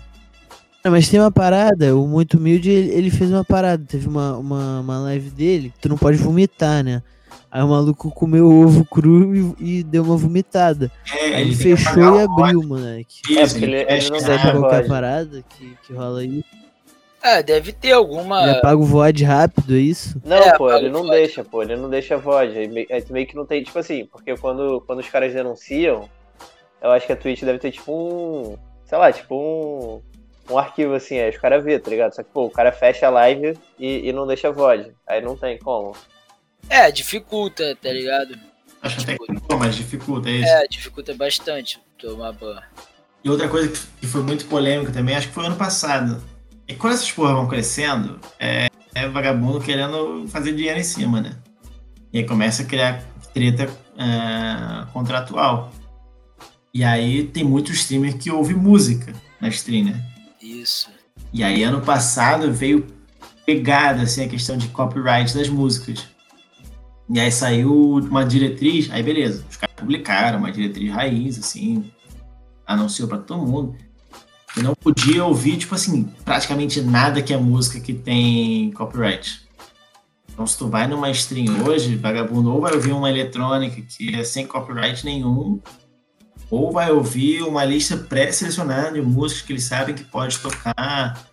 Não, mas tem uma parada, o Muito Humilde, ele, ele fez uma parada. Teve uma, uma, uma live dele, que tu não pode vomitar, né? Aí o maluco comeu ovo cru e, e deu uma vomitada. É, Aí ele fechou e abriu, moleque. Isso, É, porque ele- ele não Sabe qual que é parada que, que rola aí? É, deve ter alguma. Ele apaga o VOD rápido, é isso? Não, É, pô, ele não VOD. deixa, pô, ele não deixa VOD. Aí meio, aí meio que não tem, tipo assim, porque quando, quando os caras denunciam, eu acho que a Twitch deve ter tipo um, sei lá, tipo um, um arquivo assim, aí os caras vê, tá ligado? Só que, pô, o cara fecha a live e, e não deixa VOD. Aí não tem como. É, dificulta, tá ligado? Acho até que não, mas dificulta é isso. É, dificulta bastante tomar ban. E outra coisa que- que foi muito polêmica também, acho que foi ano passado. E quando essas porra vão crescendo, é, é vagabundo querendo fazer dinheiro em cima, né? E aí começa a criar treta é, contratual. E aí tem muito streamer que ouve música na stream, né? Isso. E aí, ano passado, veio pegada, assim, a questão de copyright das músicas. E aí saiu uma diretriz, aí beleza, os caras publicaram uma diretriz raiz, assim, anunciou pra todo mundo. E não podia ouvir, tipo assim, praticamente nada que é música que tem copyright. Então, se tu vai numa stream hoje, vagabundo ou vai ouvir uma eletrônica que é sem copyright nenhum, ou vai ouvir uma lista pré-selecionada de músicas que eles sabem que pode tocar.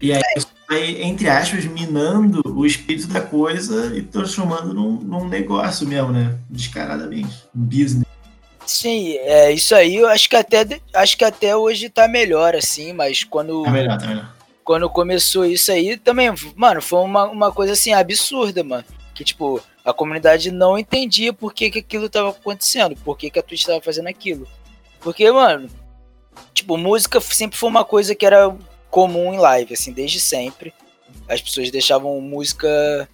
E aí vai, entre aspas, minando o espírito da coisa e transformando num, num negócio mesmo, né? Descaradamente. Um business. Sim, é isso aí. Eu acho que até acho que até hoje tá melhor assim, mas quando Tá melhor, tá melhor. quando começou isso aí também, mano, foi uma, uma coisa assim absurda, mano. Que tipo, a comunidade não entendia por que, que aquilo tava acontecendo, por que, que a Twitch tava fazendo aquilo. Porque, mano, tipo, música sempre foi uma coisa que era comum em live, assim, desde sempre. As pessoas deixavam música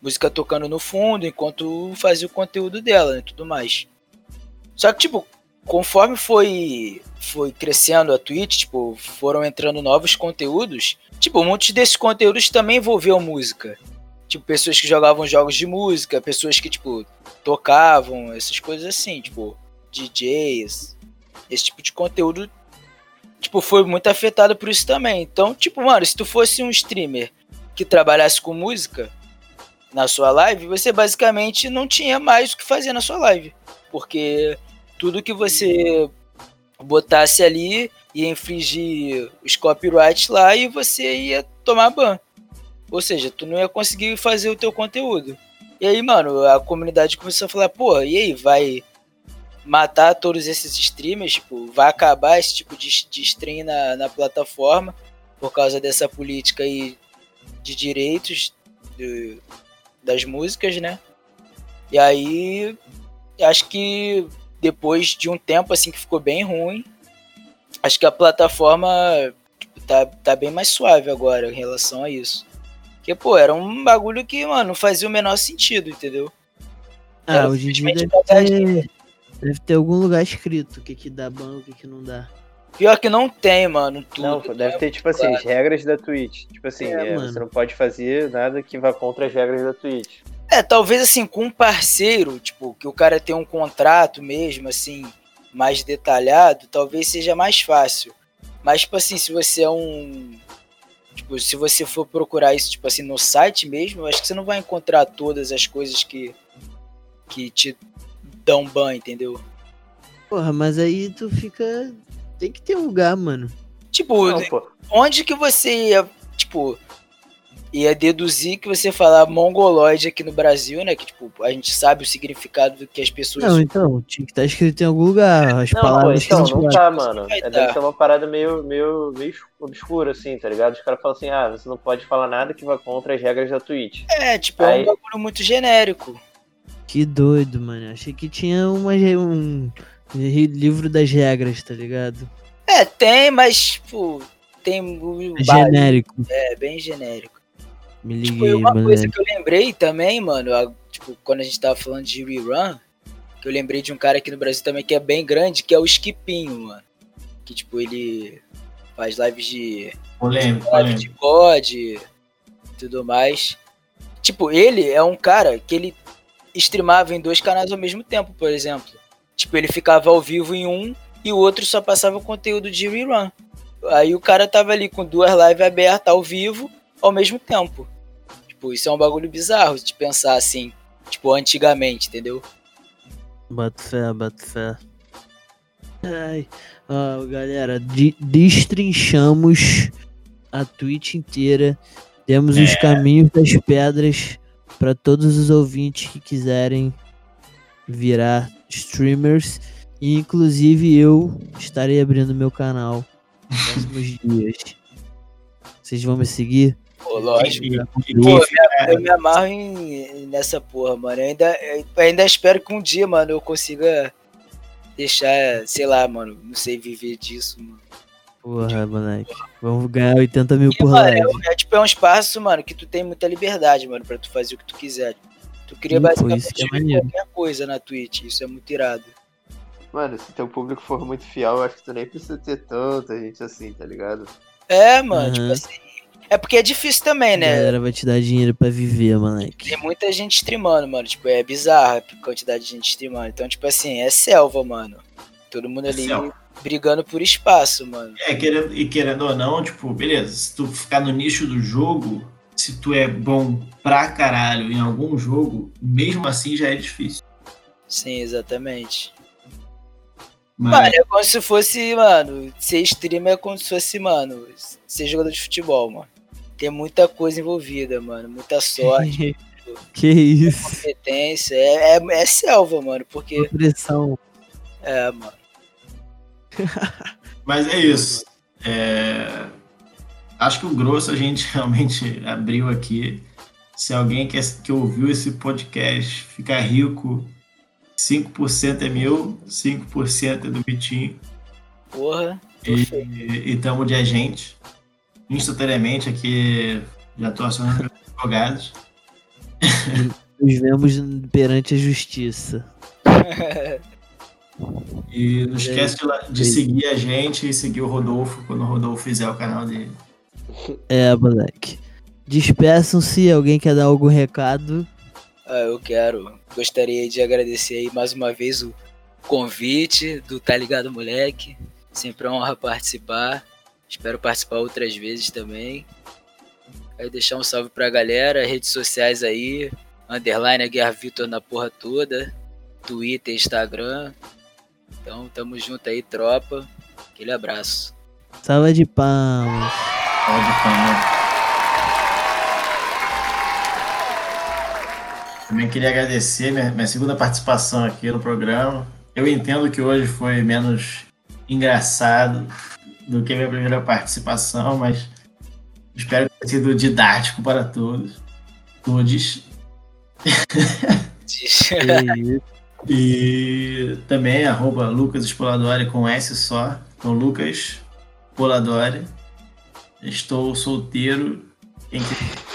música tocando no fundo enquanto fazia o conteúdo dela e tudo mais. Só que, tipo, conforme foi foi crescendo a Twitch, tipo, foram entrando novos conteúdos, tipo, muitos desses conteúdos também envolviam música. Tipo, pessoas que jogavam jogos de música, pessoas que, tipo, tocavam, essas coisas assim, tipo, DJs, esse tipo de conteúdo, tipo, foi muito afetado por isso também. Então, tipo, mano, se tu fosse um streamer que trabalhasse com música na sua live, você basicamente não tinha mais o que fazer na sua live. Porque tudo que você botasse ali ia infringir os copyrights lá e você ia tomar ban. Ou seja, tu não ia conseguir fazer o teu conteúdo. E aí, mano, a comunidade começou a falar, pô, e aí, vai matar todos esses streamers? Tipo, vai acabar esse tipo de, de stream na, na plataforma por causa dessa política aí de direitos das músicas, né? E aí, acho que depois de um tempo assim que ficou bem ruim, acho que a plataforma tipo, tá, tá bem mais suave agora em relação a isso. Porque, pô, era um bagulho que, mano, não fazia o menor sentido, entendeu? Ah, Era hoje em dia deve ter, deve ter algum lugar escrito o que, que dá ban, o que, que não dá. Pior que não tem, mano, tudo. Não, deve ter, tipo assim, claro. as regras da Twitch. Tipo assim, É, é, mano. você não pode fazer nada que vá contra as regras da Twitch. É, talvez assim, com um parceiro, tipo, que o cara tem um contrato mesmo, assim, mais detalhado, talvez seja mais fácil. Mas, tipo assim, se você é um. Tipo, se você for procurar isso, tipo assim, no site mesmo, eu acho que você não vai encontrar todas as coisas que. que te dão ban, entendeu? Porra, mas aí tu fica. Tem que ter um lugar, mano. Tipo, Não, pô. onde que você ia, tipo, ia deduzir que você falar mongoloide aqui no Brasil, né? Que, tipo, a gente sabe o significado do que as pessoas. Não, então, tinha que estar escrito em algum lugar. As Não, pô, palavras então, que a não tá, mano. É, dar. deve ser uma parada meio, meio, meio obscura, assim, tá ligado? Os caras falam assim, ah, você não pode falar nada que vá contra as regras da Twitch. É, tipo, é Aí- um bagulho muito genérico. Que doido, mano. Achei que tinha uma, um livro das regras, tá ligado? É, tem, mas, tipo, tem o É genérico. é bem genérico. Me Tipo, liguei, e uma mano. coisa que eu lembrei também, mano, a- tipo, quando a gente tava falando de rerun, que eu lembrei de um cara aqui no Brasil também que é bem grande, que é o Skipinho, mano. Que, tipo, ele faz lives de Polêmico, live de e tudo mais. Tipo, ele é um cara que ele streamava em dois canais ao mesmo tempo, por exemplo. Tipo, ele ficava ao vivo em um e o outro só passava conteúdo de rerun. Aí o cara tava ali com duas lives abertas ao vivo ao mesmo tempo. Tipo, isso é um bagulho bizarro de pensar assim, tipo, antigamente, entendeu? Bato fé, bato fé. Ai, ó, galera, de- destrinchamos a Twitch inteira. Temos os caminhos das pedras para todos os ouvintes que quiserem virar streamers. E inclusive eu estarei abrindo meu canal nos próximos [laughs] dias. Vocês vão me seguir? Pô, lógico. Pô, Eu me amarro em- nessa porra, mano. Eu ainda, eu ainda espero que um dia, mano, eu consiga deixar, sei lá, mano, não sei viver disso, mano. Porra, moleque. Vamos ganhar 80 mil E, por mano, live. é, é tipo, é um espaço, mano, que tu tem muita liberdade, mano, pra tu fazer o que tu quiser. Tu cria basicamente isso que é qualquer coisa na Twitch, isso é muito irado. Mano, se teu público for muito fiel, eu acho que tu nem precisa ter tanta gente assim, tá ligado? É, mano, Aham. tipo assim. É porque é difícil também, A né? galera vai te dar dinheiro pra viver, moleque. Tem muita gente streamando, mano. Tipo, é bizarro a quantidade de gente streamando. Então, tipo assim, é selva, mano. Todo mundo É ali selva. Brigando por espaço, mano. É, querendo, e querendo ou não, tipo, beleza, se tu ficar no nicho do jogo, se tu é bom pra caralho em algum jogo, mesmo assim já é difícil. Sim, exatamente. Mas, Mano, é como se fosse, mano, ser streamer é como se fosse, mano, ser jogador de futebol, mano. Tem muita coisa envolvida, mano. Muita sorte, [laughs] que isso? competência. É, é, é selva, mano. Porque, Pressão. é, mano. Mas é isso. É, acho que o grosso a gente [laughs] realmente abriu aqui. Se alguém que, que ouviu esse podcast ficar rico, 5% é meu, 5% é do Vitinho. Porra. E estamos de agente. Instantaneamente aqui já estou acionando meus [laughs] advogados. Nos vemos perante a justiça. [laughs] E não É esquece de, de seguir a gente e seguir o Rodolfo quando o Rodolfo fizer o canal dele. [laughs] É, moleque. Despeçam-se, alguém quer dar algum recado? Ah, eu quero. Gostaria de agradecer aí mais uma vez o convite do Tá Ligado Moleque. Sempre é uma honra participar. Espero participar outras vezes também. Aí deixar um salve pra galera, redes sociais aí, underline a Guerra Vitor na porra toda, Twitter, Instagram. Então tamo junto aí, tropa. Aquele abraço. Salva de palmas. Pode falar. Também queria agradecer minha, minha segunda participação aqui no programa. Eu entendo que hoje foi menos engraçado do que a minha primeira participação, mas espero que tenha sido didático para todos. Todos. [laughs] [laughs] Que isso. E também arroba Lucas Spoladori com S só. Então, Lucas Spoladori. Estou solteiro. Quem quiser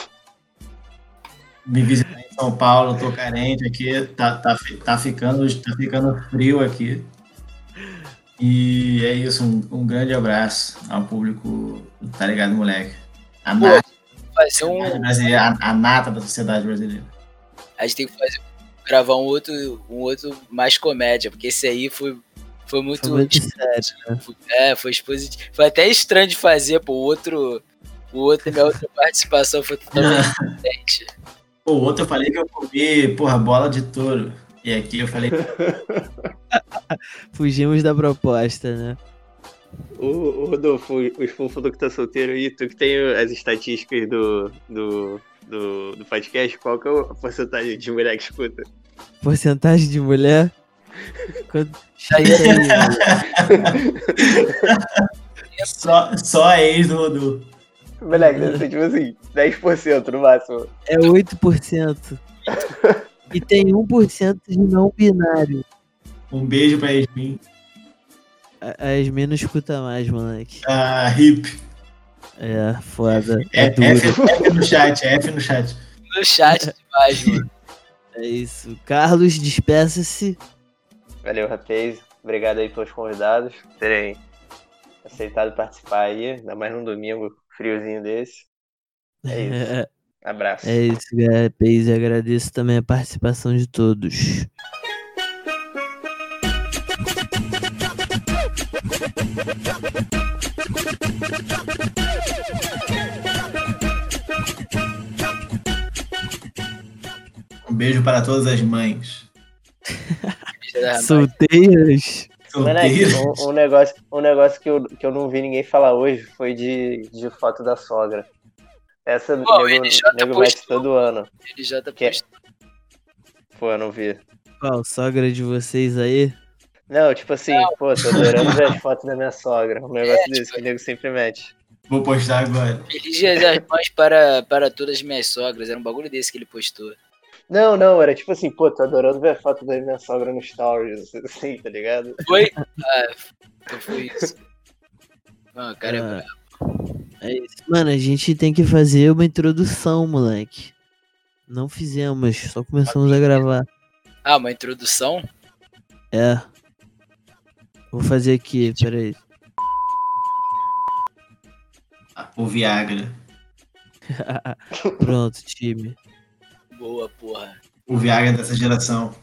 me visitar em São Paulo, tô carente aqui. Tá, tá, tá, ficando, tá ficando frio aqui. E é isso, um, um grande abraço ao público, tá ligado, moleque? A Pô, nata, Fazer um. brasileira, a, a nata da sociedade brasileira. A gente tem que fazer. Gravar um outro, um outro mais comédia, porque esse aí foi, foi muito. Foi muito sério, né? É, foi expositivo. Foi até estranho de fazer, pô. O outro. O outro, minha outra [laughs] participação foi totalmente diferente. Pô, o outro eu falei que eu comi, porra, bola de touro. E aqui eu falei [laughs] Fugimos da proposta, né? Ô, Rodolfo, o falou que tá solteiro aí, tu que tem as estatísticas do, do, do, do podcast, qual que é a porcentagem de mulher que escuta? Porcentagem de mulher? Aí, mano. [laughs] só, só a ex do Rodolfo. Moleque, deve ser tipo assim, 10% no máximo. É 8%. E tem 1% de não binário. Um beijo pra Yasmin. A a Yasmin não escuta mais, moleque. Ah, hip. É, foda. É, É duro. F, F no chat, F no chat. No chat demais, mano. É isso. Carlos, despeça-se. Valeu, rapaz. Obrigado aí pelos convidados por terem aceitado participar aí, ainda mais num domingo friozinho desse. É isso. É, [laughs] Abraço. é isso. Peis, agradeço também a participação de todos. Um beijo para todas as mães. Solteiras. Moleque, Solteiras. um, um negócio, um negócio que, eu, que eu não vi ninguém falar hoje foi de, de foto da sogra. Essa Pô, nego, ele já nego mete todo ano. Ele já tá Que é- postando. Pô, eu não vi. Qual, sogra de vocês aí? Não, tipo assim, pô, tô adorando ver as fotos da minha sogra. Um negócio desse que o nego sempre mete. Vou postar agora. Feliz Dia das Mães para, para todas as minhas sogras. Era um bagulho desse que ele postou. Não, não, era tipo assim, pô, tô adorando ver a foto da minha sogra no Stories, [laughs] assim, tá ligado? Foi? Ah, então foi isso. Mano, cara, é Ah. É isso. Mano, a gente tem que fazer uma introdução, moleque. Não fizemos, só começamos a gravar. Ah, uma introdução? É. Vou fazer aqui, peraí. O Viagra. [laughs] Pronto, time. Boa, porra. O Viagra dessa geração.